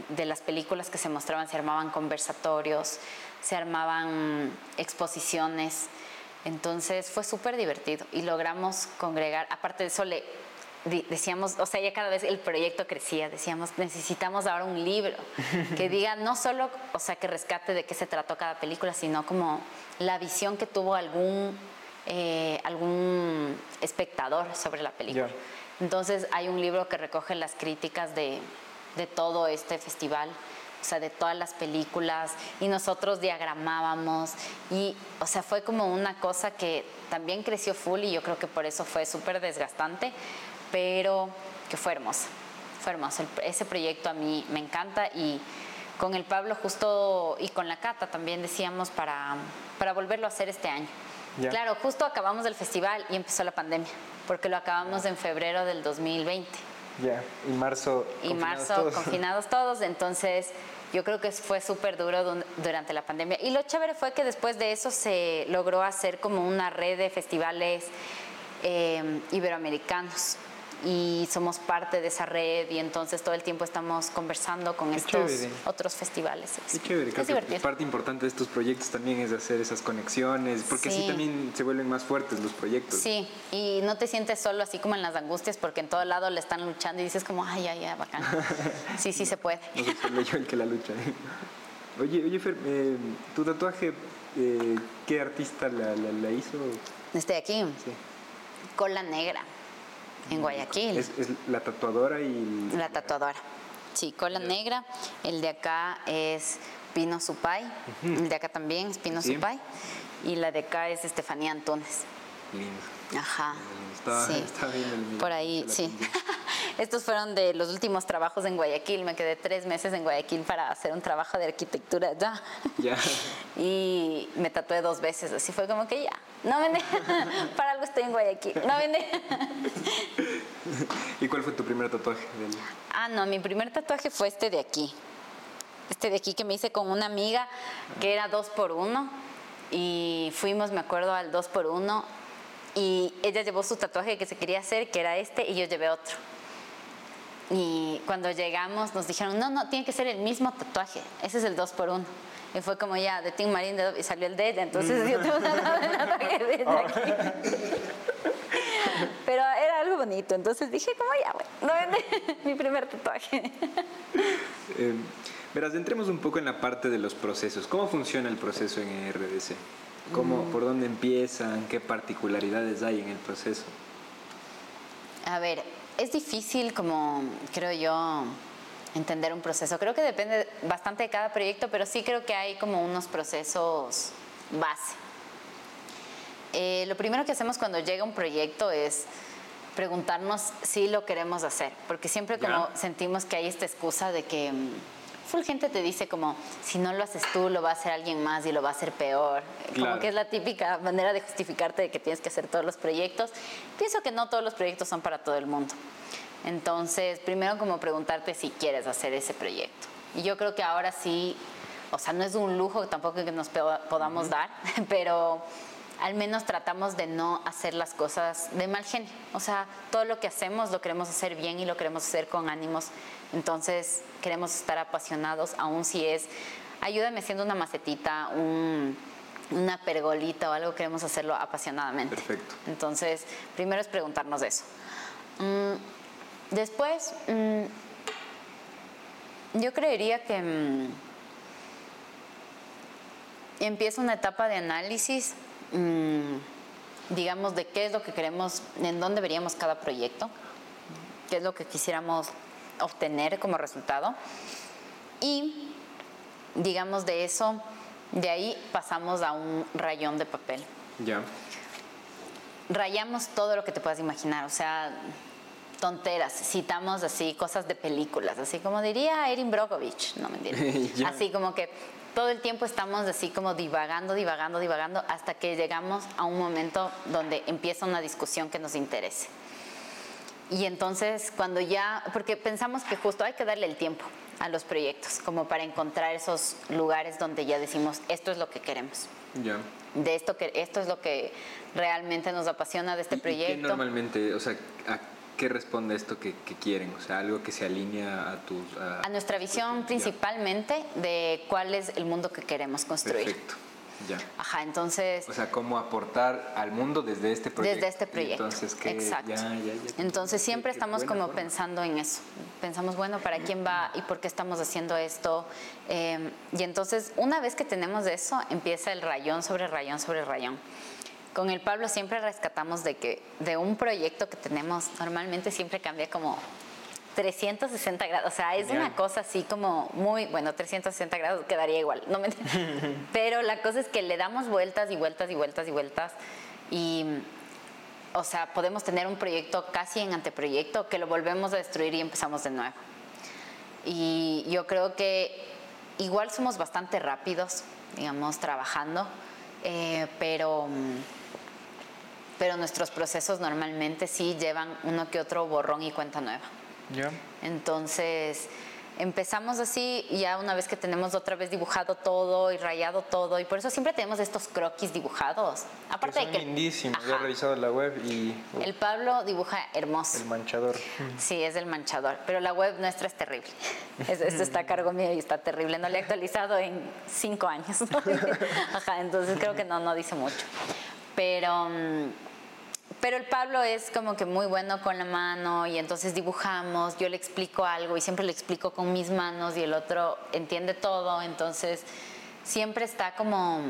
de las películas que se mostraban, se armaban conversatorios, se armaban exposiciones. Entonces fue súper divertido y logramos congregar, aparte de eso, le, decíamos, o sea, ya cada vez el proyecto crecía, decíamos, necesitamos ahora un libro que diga no solo, o sea, que rescate de qué se trató cada película, sino como la visión que tuvo algún, eh, algún espectador sobre la película. Entonces hay un libro que recoge las críticas de, de todo este festival o sea, de todas las películas y nosotros diagramábamos y, o sea, fue como una cosa que también creció full y yo creo que por eso fue súper desgastante, pero que fue hermoso, fue hermoso. ese proyecto a mí me encanta y con el Pablo justo y con la Cata también decíamos para, para volverlo a hacer este año. Claro, justo acabamos del festival y empezó la pandemia, porque lo acabamos en febrero del 2020. Ya, y marzo. Y marzo confinados todos, entonces yo creo que fue súper duro durante la pandemia. Y lo chévere fue que después de eso se logró hacer como una red de festivales eh, iberoamericanos y somos parte de esa red y entonces todo el tiempo estamos conversando con estos otros festivales. Qué chévere, creo que parte importante de estos proyectos también es hacer esas conexiones, porque así también se vuelven más fuertes los proyectos. Sí, y no te sientes solo así como en las angustias porque en todo lado le están luchando y dices como, ay, ay, ay, bacán. sí, sí se puede. No soy yo el que la lucha. Oye, oye Fer, eh, tu tatuaje, eh, ¿qué artista la, la, hizo? Este de aquí. Sí. Cola Negra en Guayaquil. Es, la tatuadora y... La tatuadora. Sí, cola negra. El de acá es Pino Supay. El de acá también es Pino Supay. Y la de acá es Estefanía Antunes. Lindo. Ajá. sí. bien Por ahí, sí. Estos fueron de los últimos trabajos en Guayaquil. Me quedé tres meses en Guayaquil para hacer un trabajo de arquitectura ya. Ya. Y me tatué dos veces. Así fue como que ya. No vende. para algo estoy en Guayaquil. No vende. ¿Y cuál fue tu primer tatuaje? Ah, no, mi primer tatuaje fue este de aquí. Este de aquí que me hice con una amiga que era dos por uno. Y fuimos, me acuerdo, al dos por uno. Y ella llevó su tatuaje que se quería hacer, que era este, y yo llevé otro. Y cuando llegamos nos dijeron, no, no, tiene que ser el mismo tatuaje, ese es el 2 por 1 Y fue como ya, de Tim Marín y salió el de ella, entonces yo tengo un tatuaje de ella aquí. Pero era algo bonito, entonces dije como ya, bueno, no vende mi primer tatuaje. Eh, verás, entremos un poco en la parte de los procesos. ¿Cómo funciona el proceso en RDC? ¿Cómo, mm. ¿Por dónde empiezan? ¿Qué particularidades hay en el proceso? A ver, es difícil como, creo yo, entender un proceso. Creo que depende bastante de cada proyecto, pero sí creo que hay como unos procesos base. Eh, lo primero que hacemos cuando llega un proyecto es preguntarnos si lo queremos hacer, porque siempre como sentimos que hay esta excusa de que mm, full gente te dice como, si no lo haces tú, lo va a hacer alguien más y lo va a hacer peor. Como que es la típica manera de justificarte de que tienes que hacer todos los proyectos. Pienso que no todos los proyectos son para todo el mundo. Entonces, primero como preguntarte si quieres hacer ese proyecto. Y yo creo que ahora sí, o sea, no es un lujo tampoco que nos podamos dar, pero al menos tratamos de no hacer las cosas de mal genio. O sea, todo lo que hacemos lo queremos hacer bien y lo queremos hacer con ánimos. Entonces, queremos estar apasionados, aun si es, ayúdame haciendo una macetita, una pergolita o algo, queremos hacerlo apasionadamente. Perfecto. Entonces, primero es preguntarnos eso. Mm, después, mm, yo creería que mm, empieza una etapa de análisis digamos, de qué es lo que queremos, en dónde veríamos cada proyecto, qué es lo que quisiéramos obtener como resultado. Y, digamos, de eso, de ahí pasamos a un rayón de papel. Ya. Rayamos todo lo que te puedas imaginar, o sea, tonteras, citamos así cosas de películas, así como diría Erin Brockovich, no mentira. así como que todo el tiempo estamos así como divagando, divagando, divagando, hasta que llegamos a un momento donde empieza una discusión que nos interese. Y entonces cuando ya, porque pensamos que justo hay que darle el tiempo a los proyectos, como para encontrar esos lugares donde ya decimos, esto es lo que queremos. Ya. De esto que esto es lo que realmente nos apasiona de este ¿Y- y proyecto. qué normalmente, o sea, a qué responde esto que, que quieren? O sea, algo que se alinea a tus... a nuestra visión principalmente de cuál es el mundo que queremos construir. Perfecto, ya. Ajá, entonces O sea, cómo aportar al mundo desde este proyecto. desde este proyecto. Entonces, ¿qué? Exacto. Ya, ya, ya. Entonces Qué- siempre qué estamos buena como forma. pensando en eso. Pensamos, bueno, ¿para quién va y por qué estamos haciendo esto? Eh, y entonces una vez que tenemos eso, empieza el rayón sobre rayón sobre rayón. Con el Pablo siempre rescatamos de que de un proyecto que tenemos, normalmente siempre cambia como 360 grados. O sea, es Genial. una cosa así como muy, bueno, 360 grados quedaría igual, no me Pero la cosa es que le damos vueltas y vueltas y vueltas y vueltas. Y, o sea, podemos tener un proyecto casi en anteproyecto que lo volvemos a destruir y empezamos de nuevo. Y yo creo que igual somos bastante rápidos, digamos, trabajando, eh, pero, mm, pero nuestros procesos normalmente sí llevan uno que otro borrón y cuenta nueva. Ya. Entonces empezamos así ya una vez que tenemos otra vez dibujado todo y rayado todo y por eso siempre tenemos estos croquis dibujados. Aparte son de que lindísimos. Yo he revisado la web y uh, el Pablo dibuja hermoso. el manchador. Sí, es el manchador, pero la web nuestra es terrible. Es- Esto está a cargo mío y está terrible. No le he actualizado en cinco años. Ajá, entonces creo que no, no dice mucho. Pero, mm, pero el Pablo es como que muy bueno con la mano y entonces dibujamos, yo le explico algo y siempre le explico con mis manos y el otro entiende todo, entonces siempre está como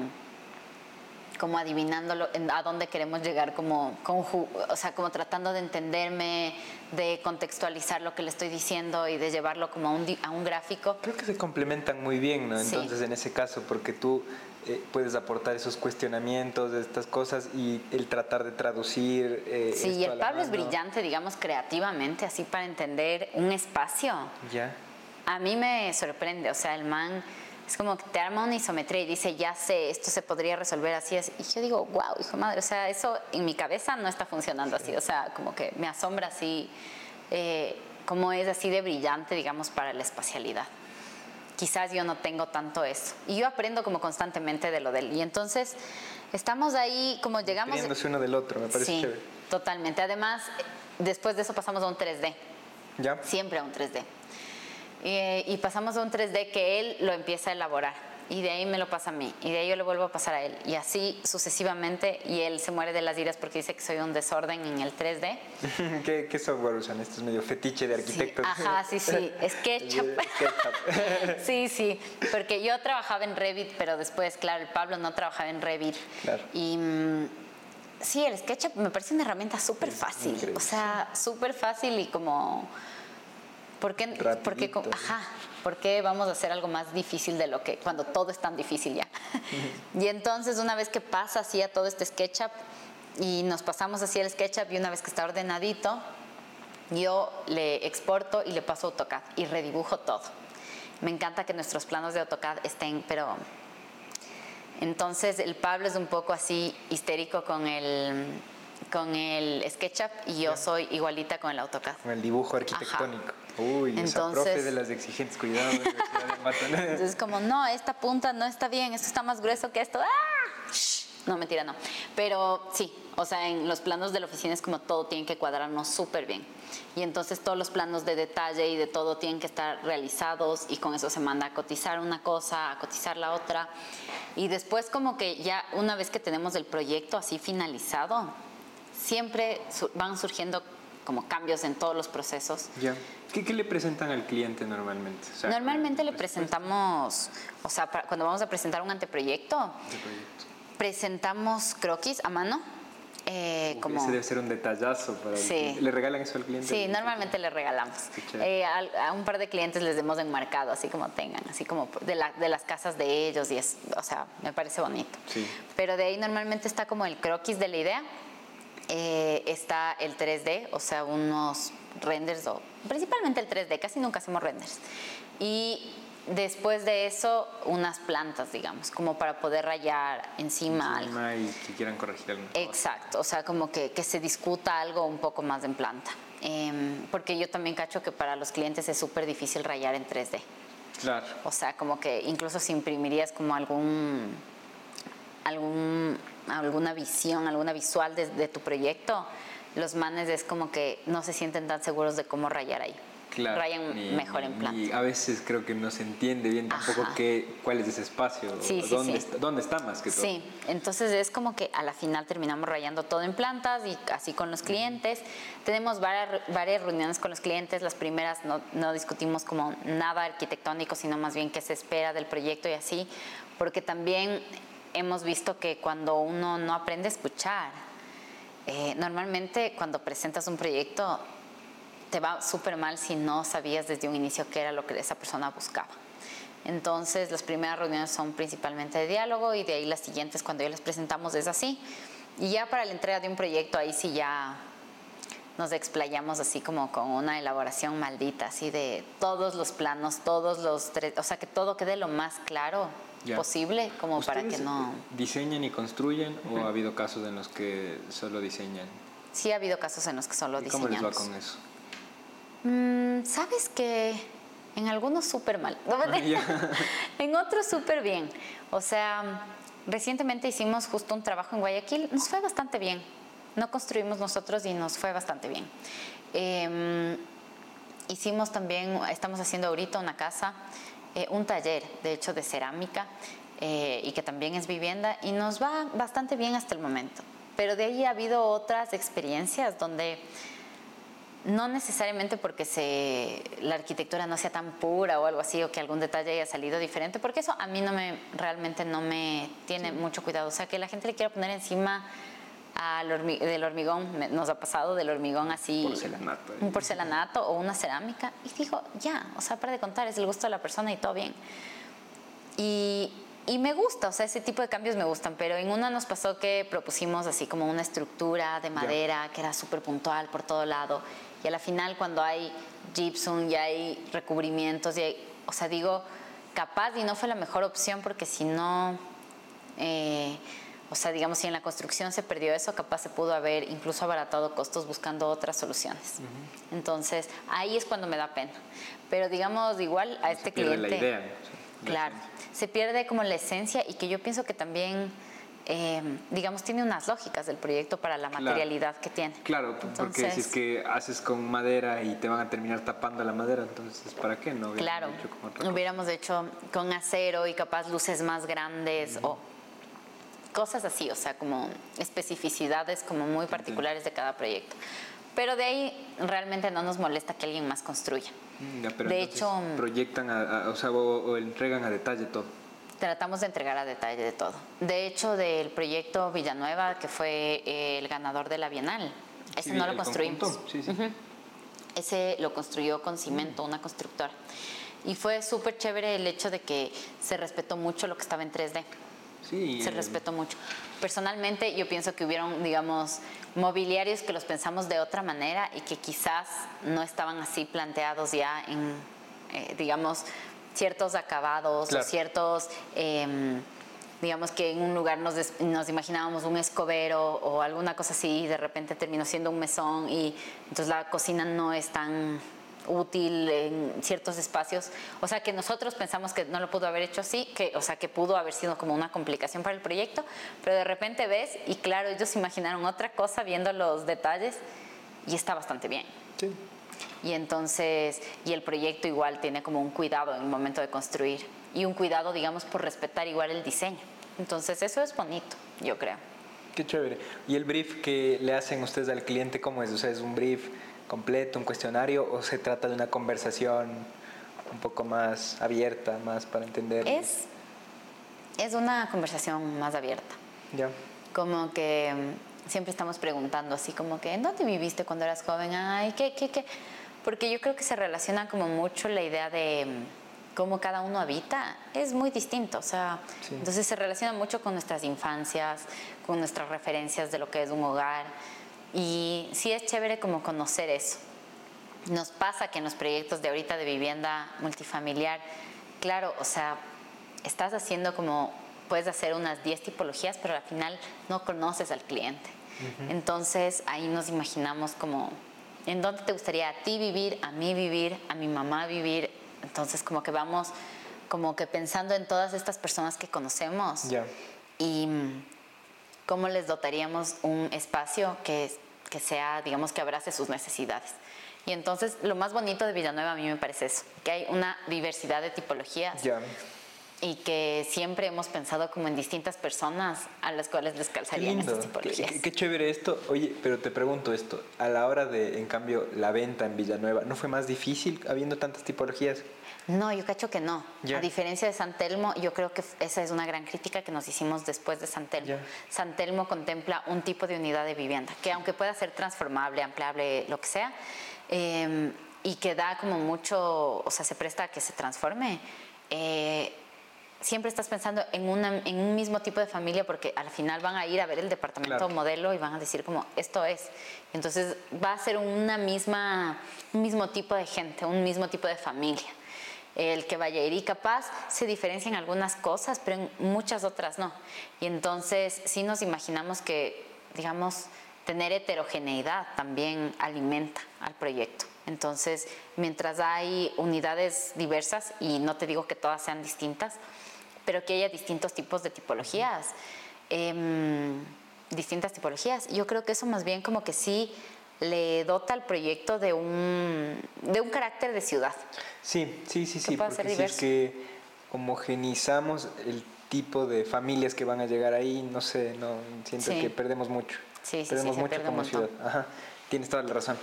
como adivinándolo en- a dónde queremos llegar, como, conju- o sea, como tratando de entenderme, de contextualizar lo que le estoy diciendo y de llevarlo como a un, a un gráfico. Creo que se complementan muy bien, ¿no? Sí. Entonces, en ese caso, porque tú eh, puedes aportar esos cuestionamientos estas cosas y el tratar de traducir. eh, Sí, y el Pablo es brillante, digamos, creativamente, así para entender un espacio. Ya. A mí me sorprende, o sea, el man es como que te arma una isometría y dice, ya sé, esto se podría resolver así. Y yo digo, wow, hijo madre, o sea, eso en mi cabeza no está funcionando así, o sea, como que me asombra así, eh, como es así de brillante, digamos, para la espacialidad. Quizás yo no tengo tanto eso. Y yo aprendo como constantemente de lo de él. Y entonces estamos ahí, como llegamos... Riéndose uno del otro, me parece sí, chévere. totalmente. Además, después de eso pasamos a un 3D Ya. siempre a un 3D. Y, y pasamos a un 3D que él lo empieza a elaborar. Y de ahí me lo pasa a mí. Y de ahí yo le vuelvo a pasar a él. Y así sucesivamente. Y él se muere de las iras porque dice que soy un desorden en el 3D. ¿Qué, ¿Qué software usan? Esto es medio fetiche de Sí, arquitectos. ajá, sí, sí. SketchUp. Sí, sí. Porque yo trabajaba en Revit, pero después, claro, el Pablo no trabajaba en Revit. Claro. Y mm, sí, el SketchUp me parece una herramienta súper fácil. increíble. O sea, súper fácil y como. ¿Por qué, Rapidito. ajá, ¿por qué vamos a hacer algo más difícil de lo que cuando todo es tan difícil ya? y entonces una vez que pasa así a todo este SketchUp y nos pasamos así el SketchUp y una vez que está ordenadito, yo le exporto y le paso a AutoCAD y redibujo todo. Me encanta que nuestros planos de AutoCAD estén, pero entonces el Pablo es un poco así histérico con el con el SketchUp y yo soy igualita con el AutoCAD. Con el dibujo arquitectónico. Uy, esa profe Entonces- de las exigentes, cuidado, de. Entonces como, no, esta punta no está bien, esto está más grueso que esto. ¡Ah! No, mentira, no. Pero sí, o sea, en los planos de la oficina es como todo tiene que cuadrarnos súper bien. Y entonces todos los planos de detalle y de todo tienen que estar realizados y con eso se manda a cotizar una cosa, a cotizar la otra. Y después como que ya una vez que tenemos el proyecto así finalizado, siempre van surgiendo como cambios en todos los procesos. Ya. ¿Qué, qué le presentan al cliente normalmente? O sea, Normalmente le presentamos, o sea, para- cuando vamos a presentar un anteproyecto, presentamos croquis a mano. eh, Uy, como, Ese debe ser un detallazo para el Sí. cliente. ¿Le regalan eso al cliente? sí, normalmente le regalamos. Eh, a, un par de clientes les hemos enmarcado, así como tengan, así como de, la- de las casas de ellos, y es, o sea, me parece bonito. Sí. Pero de ahí normalmente está como el croquis de la idea, eh, está el 3D, o sea, unos renders, o principalmente el 3D, casi nunca hacemos renders. Y después de eso, unas plantas, digamos, como para poder rayar encima algo. Encima y que quieran corregir algo. Exacto, o sea, como que, que se discuta algo un poco más en planta. Em, porque yo también cacho que para los clientes es súper difícil rayar en 3D. Claro. O sea, como que incluso si imprimirías como algún, algún alguna visión, alguna visual de, de tu proyecto, los manes es como que no se sienten tan seguros de cómo rayar ahí. Claro, Rayan ni- mejor en planta. Y a veces creo que no se entiende bien tampoco qué, cuál es ese espacio, Sí, sí, dónde, sí. Está, dónde está más que todo. Sí, entonces es como que a la final terminamos rayando todo en plantas y así con los clientes. Tenemos varias, varias reuniones con los clientes. Las primeras no, no discutimos como nada arquitectónico, sino más bien qué se espera del proyecto y así, porque también hemos visto que cuando uno no aprende a escuchar, eh, normalmente cuando presentas un proyecto te va súper mal si no sabías desde un inicio qué era lo que esa persona buscaba. Entonces, las primeras reuniones son principalmente de diálogo y de ahí las siguientes, cuando ya les presentamos, es así. Y ya para la entrega de un proyecto, ahí sí ya nos explayamos así como con una elaboración maldita, así de todos los planos, todos los tres, o sea, que todo quede lo más claro Ya. posible, como para que ¿Ustedes no... diseñan y construyen o ha habido casos en los que solo diseñan? Sí ha habido casos en los que solo ¿Y cómo les diseñamos. va con eso? Mm, Sabes que en algunos súper mal, Ah, en otros súper bien. O sea, recientemente hicimos justo un trabajo en Guayaquil, nos fue bastante bien. No construimos nosotros y nos fue bastante bien. Em, hicimos también, estamos haciendo ahorita una casa, eh, un taller, de hecho, de cerámica eh, y que también es vivienda y nos va bastante bien hasta el momento. Pero de ahí ha habido otras experiencias donde no necesariamente porque se, la arquitectura no sea tan pura o algo así, o que algún detalle haya salido diferente, porque eso a mí no me, realmente no me tiene mucho cuidado. O sea, que la gente le quiera poner encima al hormi- del hormigón, nos ha pasado del hormigón así. Porcelanato, eh. Un porcelanato o una cerámica. Y digo, ya, o sea, para de contar, es el gusto de la persona y todo bien. Y, y me gusta, o sea, ese tipo de cambios me gustan, pero en una nos pasó que propusimos así como una estructura de madera que era súper puntual por todo lado. Y a la final cuando hay gypsum y hay recubrimientos, y hay- o sea, digo, capaz y no fue la mejor opción porque si no, eh, o sea, digamos, si en la construcción se perdió eso, capaz se pudo haber incluso abaratado costos buscando otras soluciones. Entonces, ahí es cuando me da pena. Pero digamos, igual a este pierde cliente... la idea, Claro, se pierde como la esencia y que yo pienso que también, eh, digamos, tiene unas lógicas del proyecto para la Claro. materialidad que tiene. Claro, porque si es que haces con madera y te van a terminar tapando la madera, entonces ¿para qué no? Claro, hecho hubiéramos hecho con acero y capaz luces más grandes o cosas así, o sea, como especificidades como muy particulares de cada proyecto. Pero de ahí realmente no nos molesta que alguien más construya. Mm, ya, pero de hecho, proyectan, a- a- o sea, o, o entregan a detalle todo. Tratamos de entregar a detalle de todo. De hecho, del proyecto Villanueva, que fue el ganador de la Bienal, ese Sí, no lo construimos. sí, sí. Ujú. Ese lo construyó con cemento, una constructora. Y fue súper chévere el hecho de que se respetó mucho lo que estaba en 3D. Sí, Se eh, respetó mucho. Personalmente, yo pienso que hubieron, digamos, mobiliarios que los pensamos de otra manera y que quizás no estaban así planteados ya en, eh, digamos, ciertos acabados Claro. o ciertos, em, digamos que en un lugar nos, des- nos imaginábamos un escobero o alguna cosa así y de repente terminó siendo un mesón y entonces la cocina no es tan útil en ciertos espacios. O sea, que nosotros pensamos que no lo pudo haber hecho así, que, o sea, que pudo haber sido como una complicación para el proyecto, pero de repente ves y claro, ellos imaginaron otra cosa viendo los detalles y está bastante bien. Sí. Y entonces, y el proyecto igual tiene como un cuidado en el momento de construir y un cuidado, digamos, por respetar igual el diseño. Entonces, eso es bonito, yo creo. Qué chévere. ¿Y el brief que le hacen ustedes al cliente cómo es? O sea, ¿es un brief completo, un cuestionario o se trata de una conversación un poco más abierta, más para entender? Es, es una conversación más abierta. Ya. como que mm, siempre estamos preguntando así como que ¿en dónde viviste cuando eras joven? Ay, ¿qué, qué, qué? Porque yo creo que se relaciona como mucho la idea de mm, cómo cada uno habita, es muy distinto, o sea, Sí. entonces se relaciona mucho con nuestras infancias, con nuestras referencias de lo que es un hogar y sí es chévere como conocer eso. Nos pasa que en los proyectos de ahorita de vivienda multifamiliar, claro, o sea, estás haciendo como, puedes hacer unas 10 tipologías, pero al final no conoces al cliente. Entonces ahí nos imaginamos como, ¿en dónde te gustaría a ti vivir, a mí vivir, a mi mamá vivir? Entonces como que vamos como que pensando en todas estas personas que conocemos Ya. y mm, cómo les dotaríamos un espacio que, que sea, digamos, que abrace sus necesidades. Y entonces lo más bonito de Villanueva a mí me parece eso, que hay una diversidad de tipologías Ya. y que siempre hemos pensado como en distintas personas a las cuales les Qué calzarían lindo, esas qué, tipologías. qué- qué chévere esto. Oye, pero te pregunto esto, a la hora de, en cambio, la venta en Villanueva, ¿no fue más difícil habiendo tantas tipologías? No, yo cacho que no. Ya. A diferencia de San Telmo, yo creo que esa es una gran crítica que nos hicimos después de San Telmo. Ya. San Telmo contempla un tipo de unidad de vivienda que aunque pueda ser transformable, ampliable, lo que sea, eh, y que da como mucho, o sea, se presta a que se transforme, eh, siempre estás pensando en, una, en un mismo tipo de familia porque al final van a ir a ver el departamento Claro. modelo y van a decir como esto es. Entonces va a ser una misma, un mismo tipo de gente, un mismo tipo de familia. El que vaya y capaz se diferencia en algunas cosas, pero en muchas otras no. Y entonces sí nos imaginamos que, digamos, tener heterogeneidad también alimenta al proyecto. Entonces, mientras hay unidades diversas, y no te digo que todas sean distintas, pero que haya distintos tipos de tipologías, em, distintas tipologías, yo creo que eso más bien como que sí le dota al proyecto de un, de un carácter de ciudad. Sí, sí, sí, sí, porque si es que homogenizamos el tipo de familias que van a llegar ahí, no sé, no siento Sí. que perdemos mucho. Sí, sí, sí, perdemos mucho pierde como ciudad. Ajá, tienes toda la razón.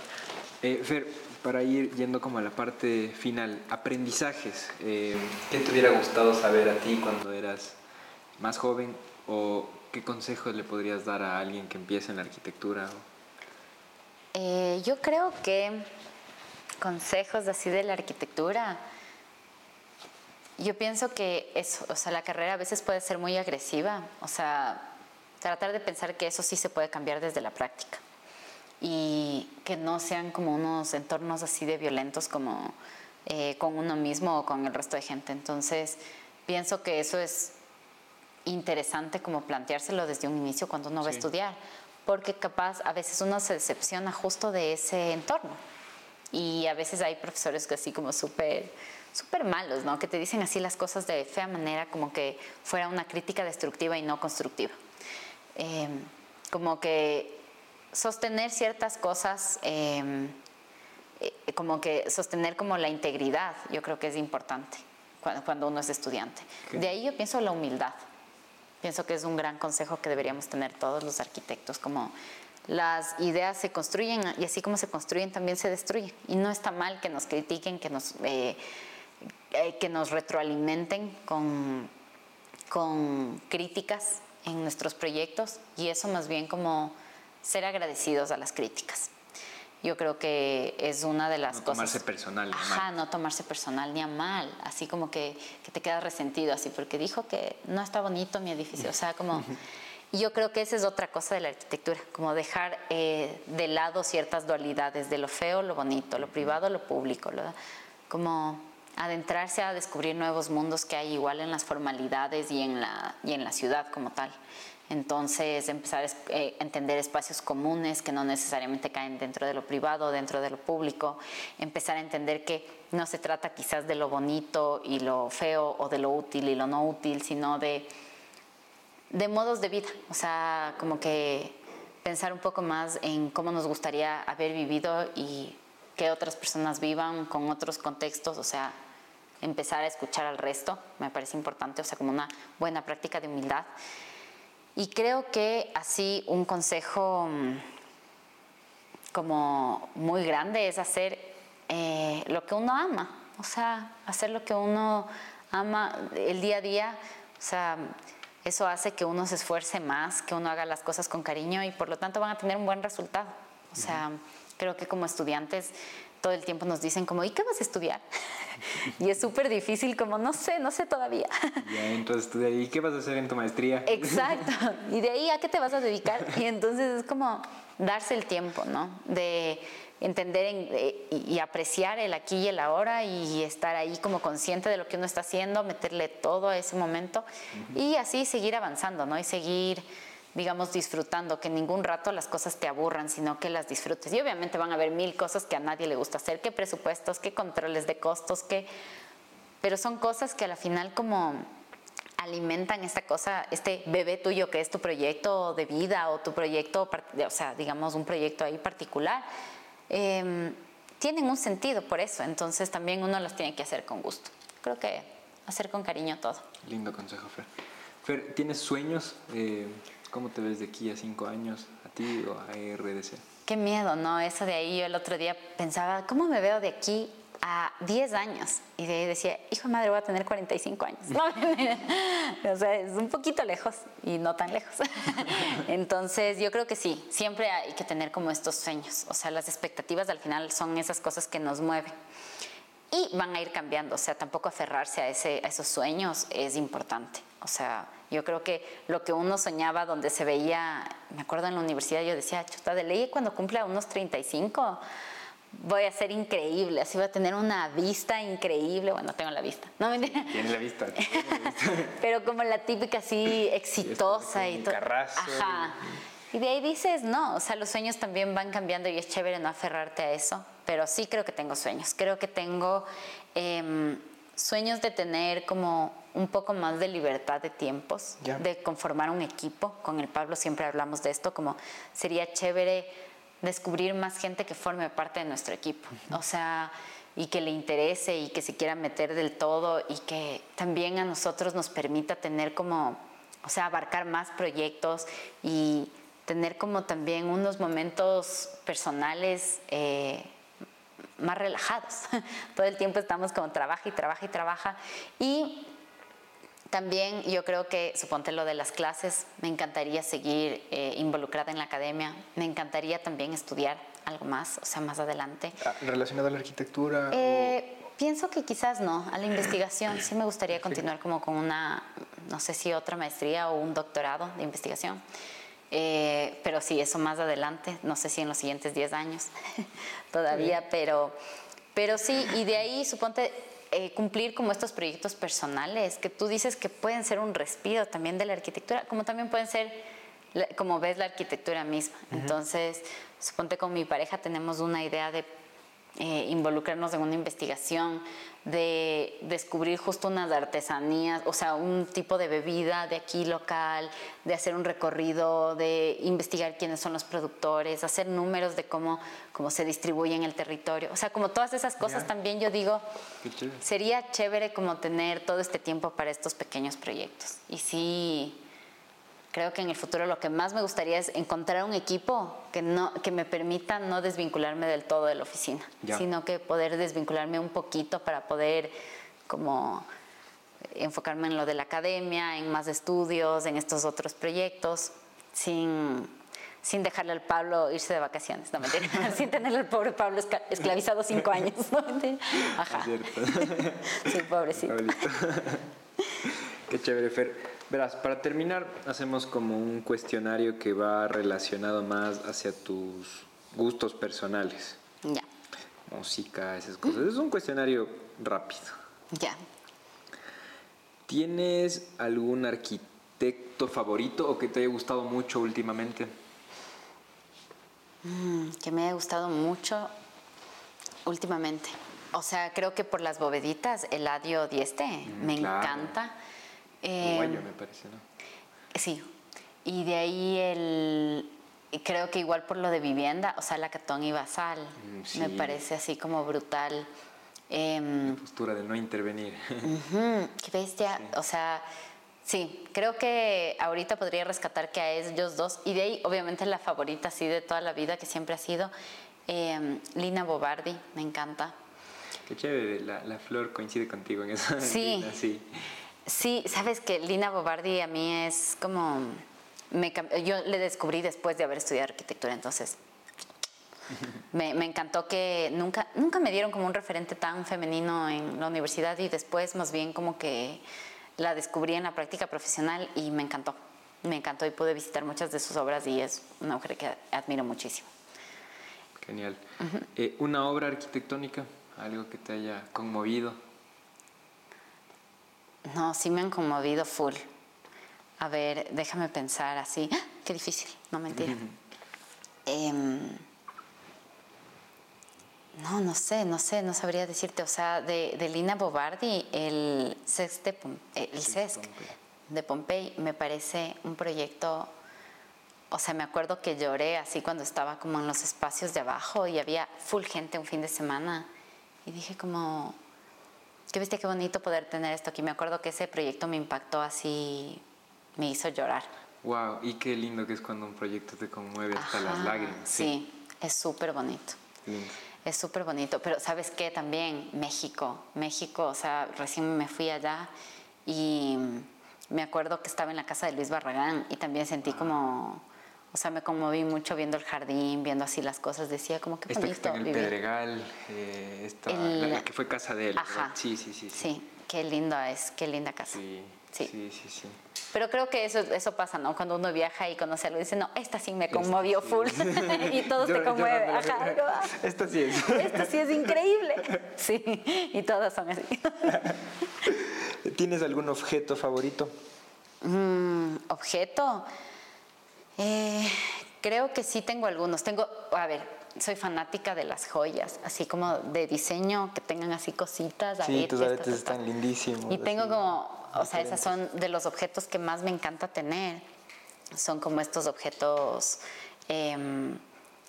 Eh, Fer, para ir yendo como a la parte final, aprendizajes. eh, ¿Qué te hubiera gustado saber a ti cuando eras más joven? ¿O qué consejos le podrías dar a alguien que empieza en la arquitectura? Eh, yo creo que consejos así de la arquitectura, yo pienso que eso, o sea, la carrera a veces puede ser muy agresiva, o sea, tratar de pensar que eso sí se puede cambiar desde la práctica y que no sean como unos entornos así de violentos como eh, con uno mismo o con el resto de gente. Entonces, pienso que eso es interesante como planteárselo desde un inicio cuando uno va a estudiar, porque capaz a veces uno se decepciona justo de ese entorno. Y a veces hay profesores que así como súper súper malos, ¿no? Que te dicen así las cosas de fea manera, como que fuera una crítica destructiva y no constructiva. Eh, como que sostener ciertas cosas, eh, eh, como que sostener como la integridad, yo creo que es importante cuando, cuando uno es estudiante. De ahí yo pienso la humildad. Pienso que es un gran consejo que deberíamos tener todos los arquitectos, como las ideas se construyen y así como se construyen también se destruyen. Y no está mal que nos critiquen, que nos, eh, eh, que nos retroalimenten con, con críticas en nuestros proyectos y eso más bien como ser agradecidos a las críticas. Yo creo que es una de las No cosas. tomarse personal, ni Ajá, mal. no tomarse personal ni a mal, así como que, que te quedas resentido, así porque dijo que no está bonito mi edificio, o sea, como... Yo creo que esa es otra cosa de la arquitectura, como dejar eh, de lado ciertas dualidades, de lo feo, lo bonito, lo privado, lo público, lo- como adentrarse a descubrir nuevos mundos que hay igual en las formalidades y en la, y en la ciudad como tal. Entonces, empezar a eh, entender espacios comunes que no necesariamente caen dentro de lo privado, dentro de lo público. Empezar a entender que no se trata quizás de lo bonito y lo feo o de lo útil y lo no útil, sino de, de modos de vida. O sea, como que pensar un poco más en cómo nos gustaría haber vivido y que otras personas vivan con otros contextos. O sea, empezar a escuchar al resto, me parece importante, o sea, como una buena práctica de humildad. Y creo que así un consejo mm, como muy grande es hacer eh, lo que uno ama, o sea, hacer lo que uno ama el día a día, o sea, eso hace que uno se esfuerce más, que uno haga las cosas con cariño y por lo tanto van a tener un buen resultado. O sea, creo que como estudiantes todo el tiempo nos dicen como, ¿y qué vas a estudiar? y es súper difícil como, no sé, no sé todavía. Ya entras a estudiar. ¿Y qué vas a hacer en tu maestría? Exacto. Y de ahí a qué te vas a dedicar. Y entonces es como darse el tiempo, ¿no? De entender en- eh, y y apreciar el aquí y el ahora y estar ahí como consciente de lo que uno está haciendo, meterle todo a ese momento y así seguir avanzando, ¿no? Y seguir, digamos, disfrutando, que ningún rato las cosas te aburran, sino que las disfrutes. Y obviamente van a haber mil cosas que a nadie le gusta hacer, qué presupuestos, qué controles de costos, qué pero son cosas que a la final como alimentan esta cosa, este bebé tuyo que es tu proyecto de vida o tu proyecto, o sea, digamos un proyecto ahí particular, em, tienen un sentido por eso, entonces también uno los tiene que hacer con gusto. Creo que hacer con cariño todo. Lindo consejo, Fer. Fer, ¿tienes sueños? Eh, ¿Cómo te ves de aquí a cinco años? ¿A ti o a RDC? Qué miedo, ¿no? Eso de ahí yo el otro día pensaba, ¿cómo me veo de aquí a 10 años y de ahí decía, hijo de madre, voy a tener 45 años. o sea, es un poquito lejos y no tan lejos. Entonces, yo creo que sí, siempre hay que tener como estos sueños. O sea, las expectativas al final son esas cosas que nos mueven. Y van a ir cambiando, o sea, tampoco aferrarse a, ese, a esos sueños es importante. O sea, yo creo que lo que uno soñaba donde se veía, me acuerdo en la universidad, yo decía, chuta, de ley cuando cumpla unos 35 voy a ser increíble, así voy a tener una vista increíble. Bueno, tengo la vista, ¿no? Tiene la vista. Pero como la típica así exitosa y, todo. Ajá. Y de ahí dices, no, o sea, los sueños también van cambiando y es chévere no aferrarte a eso, pero sí creo que tengo sueños. Creo que tengo em, sueños de tener como un poco más de libertad de tiempos, de conformar un equipo. Con el Pablo siempre hablamos de esto, como sería chévere descubrir más gente que forme parte de nuestro equipo. O sea, y que le interese y que se quiera meter del todo y que también a nosotros nos permita tener como, o sea, abarcar más proyectos y tener como también unos momentos personales eh, más relajados. Todo el tiempo estamos como trabaja y trabaja y trabaja. Y también yo creo que, suponte lo de las clases, me encantaría seguir eh, involucrada en la academia, me encantaría también estudiar algo más, o sea, más adelante. Ah, ¿Relacionado a la arquitectura? Eh, pienso que quizás no, a la investigación. Sí me gustaría continuar como con una, no sé si otra maestría o un doctorado de investigación. Eh, pero sí, eso más adelante, no sé si en los siguientes 10 años todavía, pero, pero sí, y de ahí suponte eh, cumplir como estos proyectos personales, que tú dices que pueden ser un respiro también de la arquitectura, como también pueden ser, como ves, la arquitectura misma. Entonces, suponte con mi pareja tenemos una idea de eh, involucrarnos en una investigación, de descubrir justo unas artesanías, o sea, un tipo de bebida de aquí local, de hacer un recorrido, de investigar quiénes son los productores, hacer números de cómo, cómo se distribuye en el territorio. O sea, como todas esas cosas también yo digo, sería chévere como tener todo este tiempo para estos pequeños proyectos. Y sí creo que en el futuro lo que más me gustaría es encontrar un equipo que, no, que me permita no desvincularme del todo de la oficina, sino que poder desvincularme un poquito para poder como enfocarme en lo de la academia, en más estudios, en estos otros proyectos, sin, sin dejarle al Pablo irse de vacaciones, no sin tenerle al pobre Pablo esclavizado cinco años, ¿no Ajá. sí, pobrecito. Qué chévere, Fer. Verás, para terminar, hacemos como un cuestionario que va relacionado más hacia tus gustos personales. Ya. Música, esas cosas. Es un cuestionario rápido. Ya. ¿Tienes algún arquitecto favorito o que te haya gustado mucho últimamente? Mm, que me haya gustado mucho últimamente. O sea, creo que por las boveditas, Eladio Dieste, mm, me encanta. Eh, me parece, ¿no? Sí. Y de ahí el. Creo que igual por lo de vivienda, o sea, la Catón y Basal, mm, me parece así como brutal. Em, la postura de no intervenir. qué bestia. O sea, sí, creo que ahorita podría rescatar que a ellos dos, y de ahí, obviamente, la favorita, así de toda la vida, que siempre ha sido em, Lina Bobardi, me encanta. Qué chévere, la, la flor coincide contigo en eso. Sí. sí. Sí, sabes que Lina Bobardi a mí es como... Me, yo le descubrí después de haber estudiado arquitectura, entonces me, encantó que nunca, nunca me dieron como un referente tan femenino en la universidad y después más bien como que la descubrí en la práctica profesional y me encantó. Me encantó y pude visitar muchas de sus obras y es una mujer que admiro muchísimo. Genial. Eh, ¿Una obra arquitectónica? ¿Algo que te haya conmovido? No, sí me han conmovido full. A ver, déjame pensar así. ¡Ah! Qué difícil, no mentira. Em, No, no sé, no sé, no sabría decirte. O sea, de, de Lina Bobardi, el CESC de, Pom- eh, el CESC de Pompey me parece un proyecto. O sea, me acuerdo que lloré así cuando estaba como en los espacios de abajo y había full gente un fin de semana. Y dije como, qué viste qué bonito poder tener esto aquí. Me acuerdo que ese proyecto me impactó así, me hizo llorar. Wow, y qué lindo que es cuando un proyecto te conmueve hasta las lágrimas. Sí, es súper bonito. Lindo. Es súper bonito, pero ¿sabes qué? También México, México, o sea, recién me fui allá y me acuerdo que estaba en la casa de Luis Barragán y también sentí como, o sea, me conmoví mucho viendo el jardín, viendo así las cosas, decía como que Esta que bonito está en el vivir. Pedregal, eh, esta, El- la, la que fue casa de él. Ajá. Sí, sí, sí. Sí, Sí, qué linda es, qué linda casa. sí, Sí. sí, sí, sí. Pero creo que eso, eso pasa, ¿no? Cuando uno viaja y conoce algo, dice, no, esta sí me conmovió full. y todo te Llora- conmueve. Ajá, ah, Esta sí es. esto sí es increíble. Sí, y todas son así. ¿Tienes algún objeto favorito? Mm, objeto. Eh, creo que sí tengo algunos. Tengo, a ver, soy fanática de las joyas, así como de diseño, que tengan así cositas. Sí, tus aretes ta, ta. están lindísimos. Y tengo como, o sea, esas son de los objetos que más me encanta tener. Son como estos objetos em,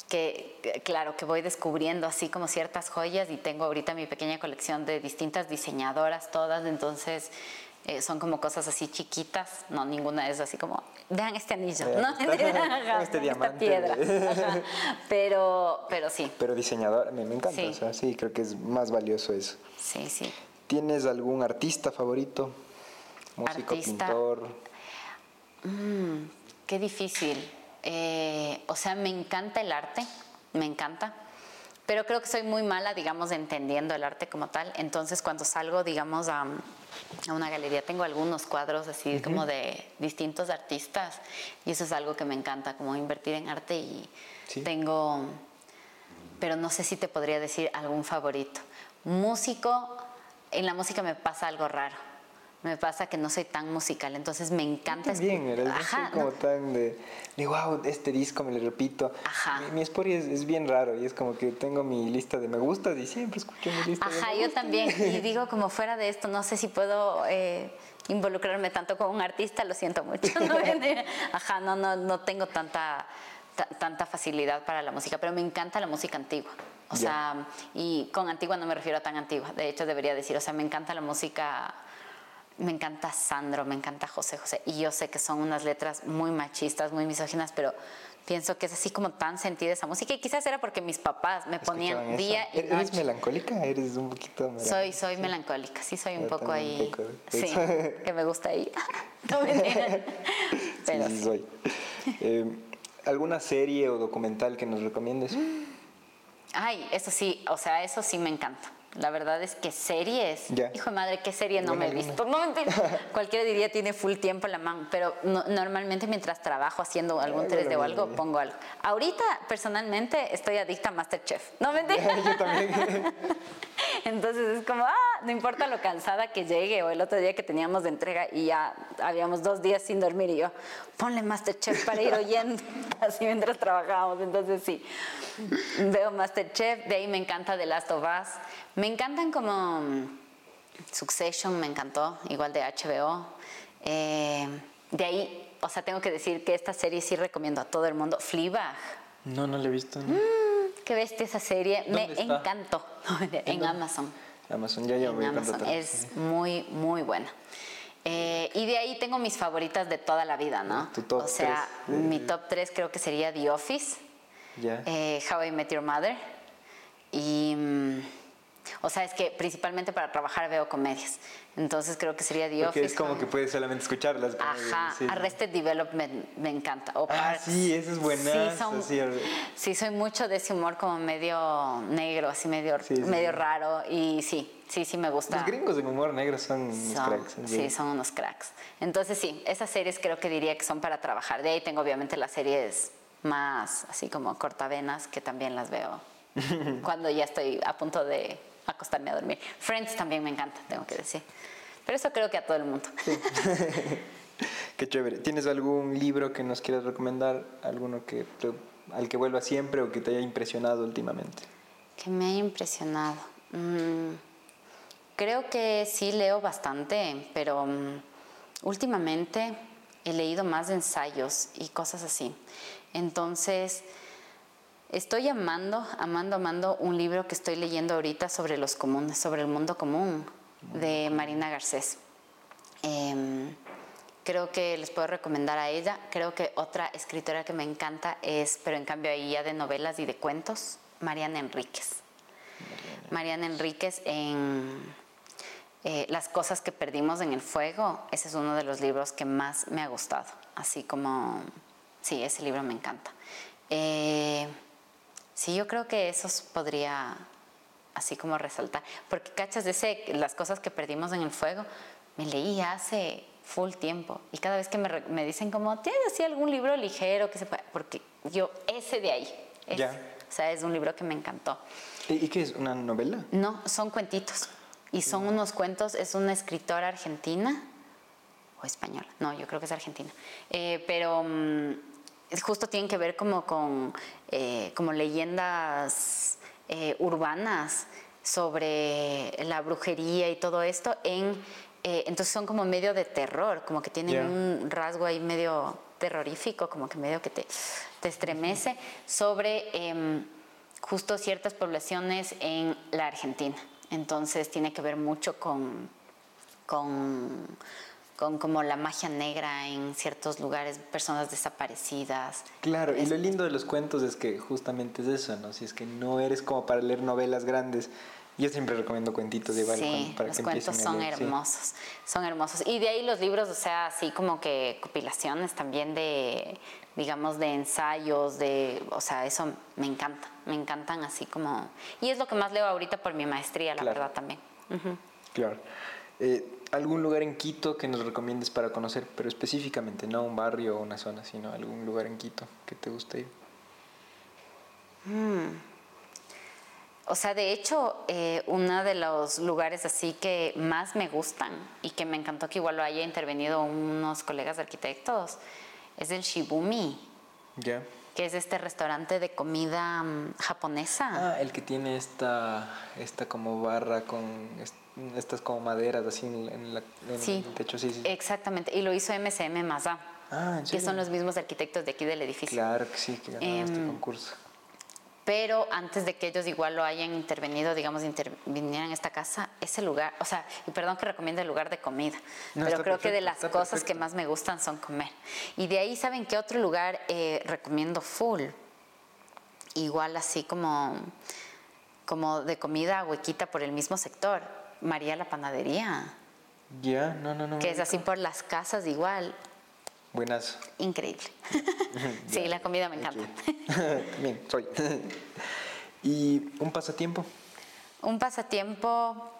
que, que, claro, que voy descubriendo así como ciertas joyas y tengo ahorita mi pequeña colección de distintas diseñadoras todas, entonces eh, son como cosas así chiquitas, no, ninguna es así como, vean este anillo, Vean ¿no? esta- Ajá, este esta diamante. piedra. Ajá. Pero, pero sí, Pero diseñador, me, me encanta. Sí. O sea, sí, creo que es más valioso eso. sí, sí. ¿Tienes algún artista favorito? Músico, Artista. pintor. Mm, qué difícil. Eh, o sea, me encanta el arte, me encanta, pero creo que soy muy mala, digamos, entendiendo el arte como tal. Entonces, cuando salgo, digamos, a, a una galería, tengo algunos cuadros así como de distintos artistas y eso es algo que me encanta, como invertir en arte y Sí. tengo, pero no sé si te podría decir algún favorito. Músico, en la música me pasa algo raro. Me pasa que no soy tan musical, entonces me encanta ¿verdad? Yo Ajá, soy como no, tan de, de, wow, este disco me lo repito. Ajá. Mi, mi Spotify es, es bien raro y es como que tengo mi lista de me gustas y siempre escucho mi lista de Ajá, me yo también. Y digo, como fuera de esto, no sé si puedo eh, involucrarme tanto con un artista, lo siento mucho. ¿no? Ajá, no, no, no tengo tanta, ta- tanta facilidad para la música, pero me encanta la música antigua. O sea, y con antigua no me refiero a tan antigua, de hecho debería decir, o sea, me encanta la música, me encanta Sandro, me encanta José José, y yo sé que son unas letras muy machistas, muy misóginas, pero pienso que es así como tan sentida esa música, y quizás era porque mis papás me ponían día eso. y ¿Eres noche. melancólica? ¿Eres un poquito Soy, melancólica? soy melancólica, sí soy un Yo poco ahí. peco de Sí, que me gusta ahí. No mentira. Pero sí, sí, sí. soy. Eh, ¿Alguna serie o documental que nos recomiendes? Ay, eso sí, o sea, eso sí me encanta. La verdad es que series, Ya. hijo de madre, ¿qué serie no Buena me he visto? No. Cualquiera diría tiene full tiempo en la mano, pero no- normalmente mientras trabajo haciendo algún Ay, 3D o algo, pongo algo. Ahorita, personalmente, estoy adicta a Masterchef. No mentira. Yo también. Entonces es como, ah, no importa lo cansada que llegue, o el otro día que teníamos de entrega y ya habíamos dos días sin dormir y yo, ponle Masterchef para ir oyendo, así mientras trabajábamos. Entonces sí, veo Masterchef, de ahí me encanta The Last of Us. Me encantan como mm, Succession, me encantó, igual de HBO. Eh, de ahí, o sea, tengo que decir que esta serie sí recomiendo a todo el mundo. Fleabag. No, no le he visto. ¿no? Qué bestia esa serie, me encantó. en Amazon. Amazon, ya, ya en voy a Amazon. Es muy, muy buena. Eh, y de ahí tengo mis favoritas de toda la vida, ¿no? Tu top o sea, mi top 3 creo que sería The Office, eh, How I Met Your Mother y... o sea, es que principalmente para trabajar veo comedias. Entonces creo que sería The Porque Office. es como que puedes solamente escucharlas. de- Ajá, sí. Arrested Development me encanta. O Ah, sí, eso es buenazo, Sí, son- sí, soy mucho de ese humor como medio negro, así medio, Sí, medio raro. Y sí, sí, sí me gusta. Los gringos en humor negro son unos cracks. sí, son unos cracks. Entonces sí, esas series creo que diría que son para trabajar. De ahí tengo obviamente las series más así como cortavenas que también las veo cuando ya estoy a punto de acostarme a dormir. Friends también me encanta, tengo que decir. Pero eso creo que a todo el mundo. Qué chévere. ¿Tienes algún libro que nos quieras recomendar? ¿Alguno que te- al que vuelvas siempre o que te haya impresionado últimamente? Que me haya impresionado. Mm, creo que sí leo bastante, pero mm, últimamente he leído más ensayos y cosas así. Entonces, estoy amando, amando, amando un libro que estoy leyendo ahorita sobre los comunes, sobre el mundo común, de Marina Garcés. Em, creo que les puedo recomendar a ella. Creo que otra escritora que me encanta es, pero en cambio ahí ya de novelas y de cuentos, Mariana Enríquez. Mariana Enríquez en eh, Las cosas que perdimos en el fuego, ese es uno de los libros que más me ha gustado. Así como, sí, ese libro me encanta. Eh, sí, yo creo que esos podría así como resaltar. Porque cachas de ese, las cosas que perdimos en el fuego, me leí hace full tiempo. Y cada vez que me, me dicen como, ¿tienes así algún libro ligero que se pueda? Porque yo, ese de ahí. Ya. O sea, es un libro que me encantó. ¿Y qué es? ¿Una novela? No, son cuentitos. Y son unos cuentos, es una escritora argentina o española. No, yo creo que es argentina. Eh, pero mm, justo tienen que ver como con eh, como leyendas eh, urbanas sobre la brujería y todo esto en entonces son como medio de terror, como que tienen un rasgo ahí medio terrorífico, como que medio que te, te estremece, sobre em, justo ciertas poblaciones en la Argentina. Entonces tiene que ver mucho con, con, con como la magia negra en ciertos lugares, personas desaparecidas. Claro, y lo lindo de los cuentos es que justamente es eso, ¿no? Si es que no eres como para leer novelas grandes, yo siempre recomiendo cuentitos igual sí, para los cuentos son hermosos, son hermosos. Y de ahí los libros, o sea, así como que compilaciones también de, digamos, de ensayos, de, o sea, eso me encanta, me encantan así como... Y es lo que más leo ahorita por mi maestría, la verdad también. Claro. Eh, ¿Algún lugar en Quito que nos recomiendes para conocer, pero específicamente, no un barrio o una zona, sino algún lugar en Quito que te guste ir? Mm. O sea, de hecho, eh, uno de los lugares así que más me gustan y que me encantó que igual lo haya intervenido unos colegas arquitectos es el Shibumi. Ya. Que es este restaurante de comida mm, japonesa. Ah, el que tiene esta, esta como barra con estas como maderas así en, la, el techo. Sí, sí. Exactamente. Y lo hizo MCM Maza. Ah, Que son los mismos arquitectos de aquí del edificio. Claro que sí, que ganaron este em, concurso pero antes de que ellos igual lo hayan intervenido, digamos, intervinieran en esta casa, ese lugar, o sea, y perdón que recomiende el lugar de comida, pero creo que de las cosas que más me gustan son comer. Y de ahí, ¿saben qué otro lugar eh, recomiendo full? Igual así como, como de comida huequita por el mismo sector, María la Panadería. Ya, no, no, no. Que es así por las casas igual. Buenas. Increíble. sí, la comida me encanta. Bien, soy. ¿Y un pasatiempo? Un pasatiempo,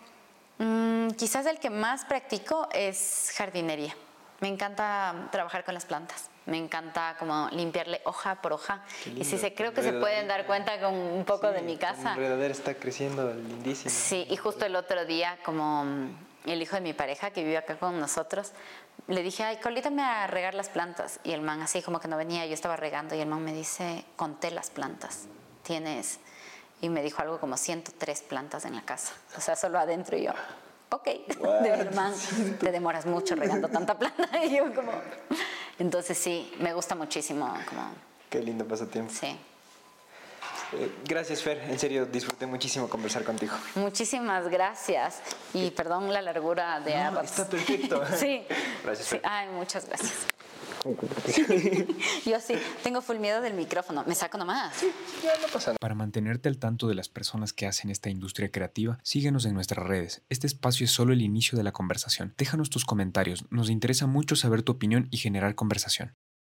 mm, quizás el que más practico es jardinería. Me encanta trabajar con las plantas. Me encanta como limpiarle hoja por hoja. Y si se creo que se pueden dar cuenta con un poco de mi casa. El enredadero está creciendo lindísimo. Sí, y justo el otro día como el hijo de mi pareja que vive acá con nosotros, le dije, ay, colítame a regar las plantas. Y el man así como que no venía, yo estaba regando y el man me dice, conté las plantas. Tienes, y me dijo algo como 103 plantas en la casa. O sea, solo adentro y yo, ok, de man, te demoras mucho regando tanta planta. Y yo como, entonces sí, me gusta muchísimo. Como, Qué lindo pasatiempo. Sí. Eh, gracias, Fer. En serio, disfruté muchísimo conversar contigo. Muchísimas gracias. Y perdón la largura de no, Está perfecto. sí. Gracias, Fer. Ay, muchas gracias. Yo sí, tengo full miedo del micrófono. ¿Me saco nomás? Sí, ya no pasa nada. Para mantenerte al tanto de las personas que hacen esta industria creativa, síguenos en nuestras redes. Este espacio es solo el inicio de la conversación. Déjanos tus comentarios. Nos interesa mucho saber tu opinión y generar conversación.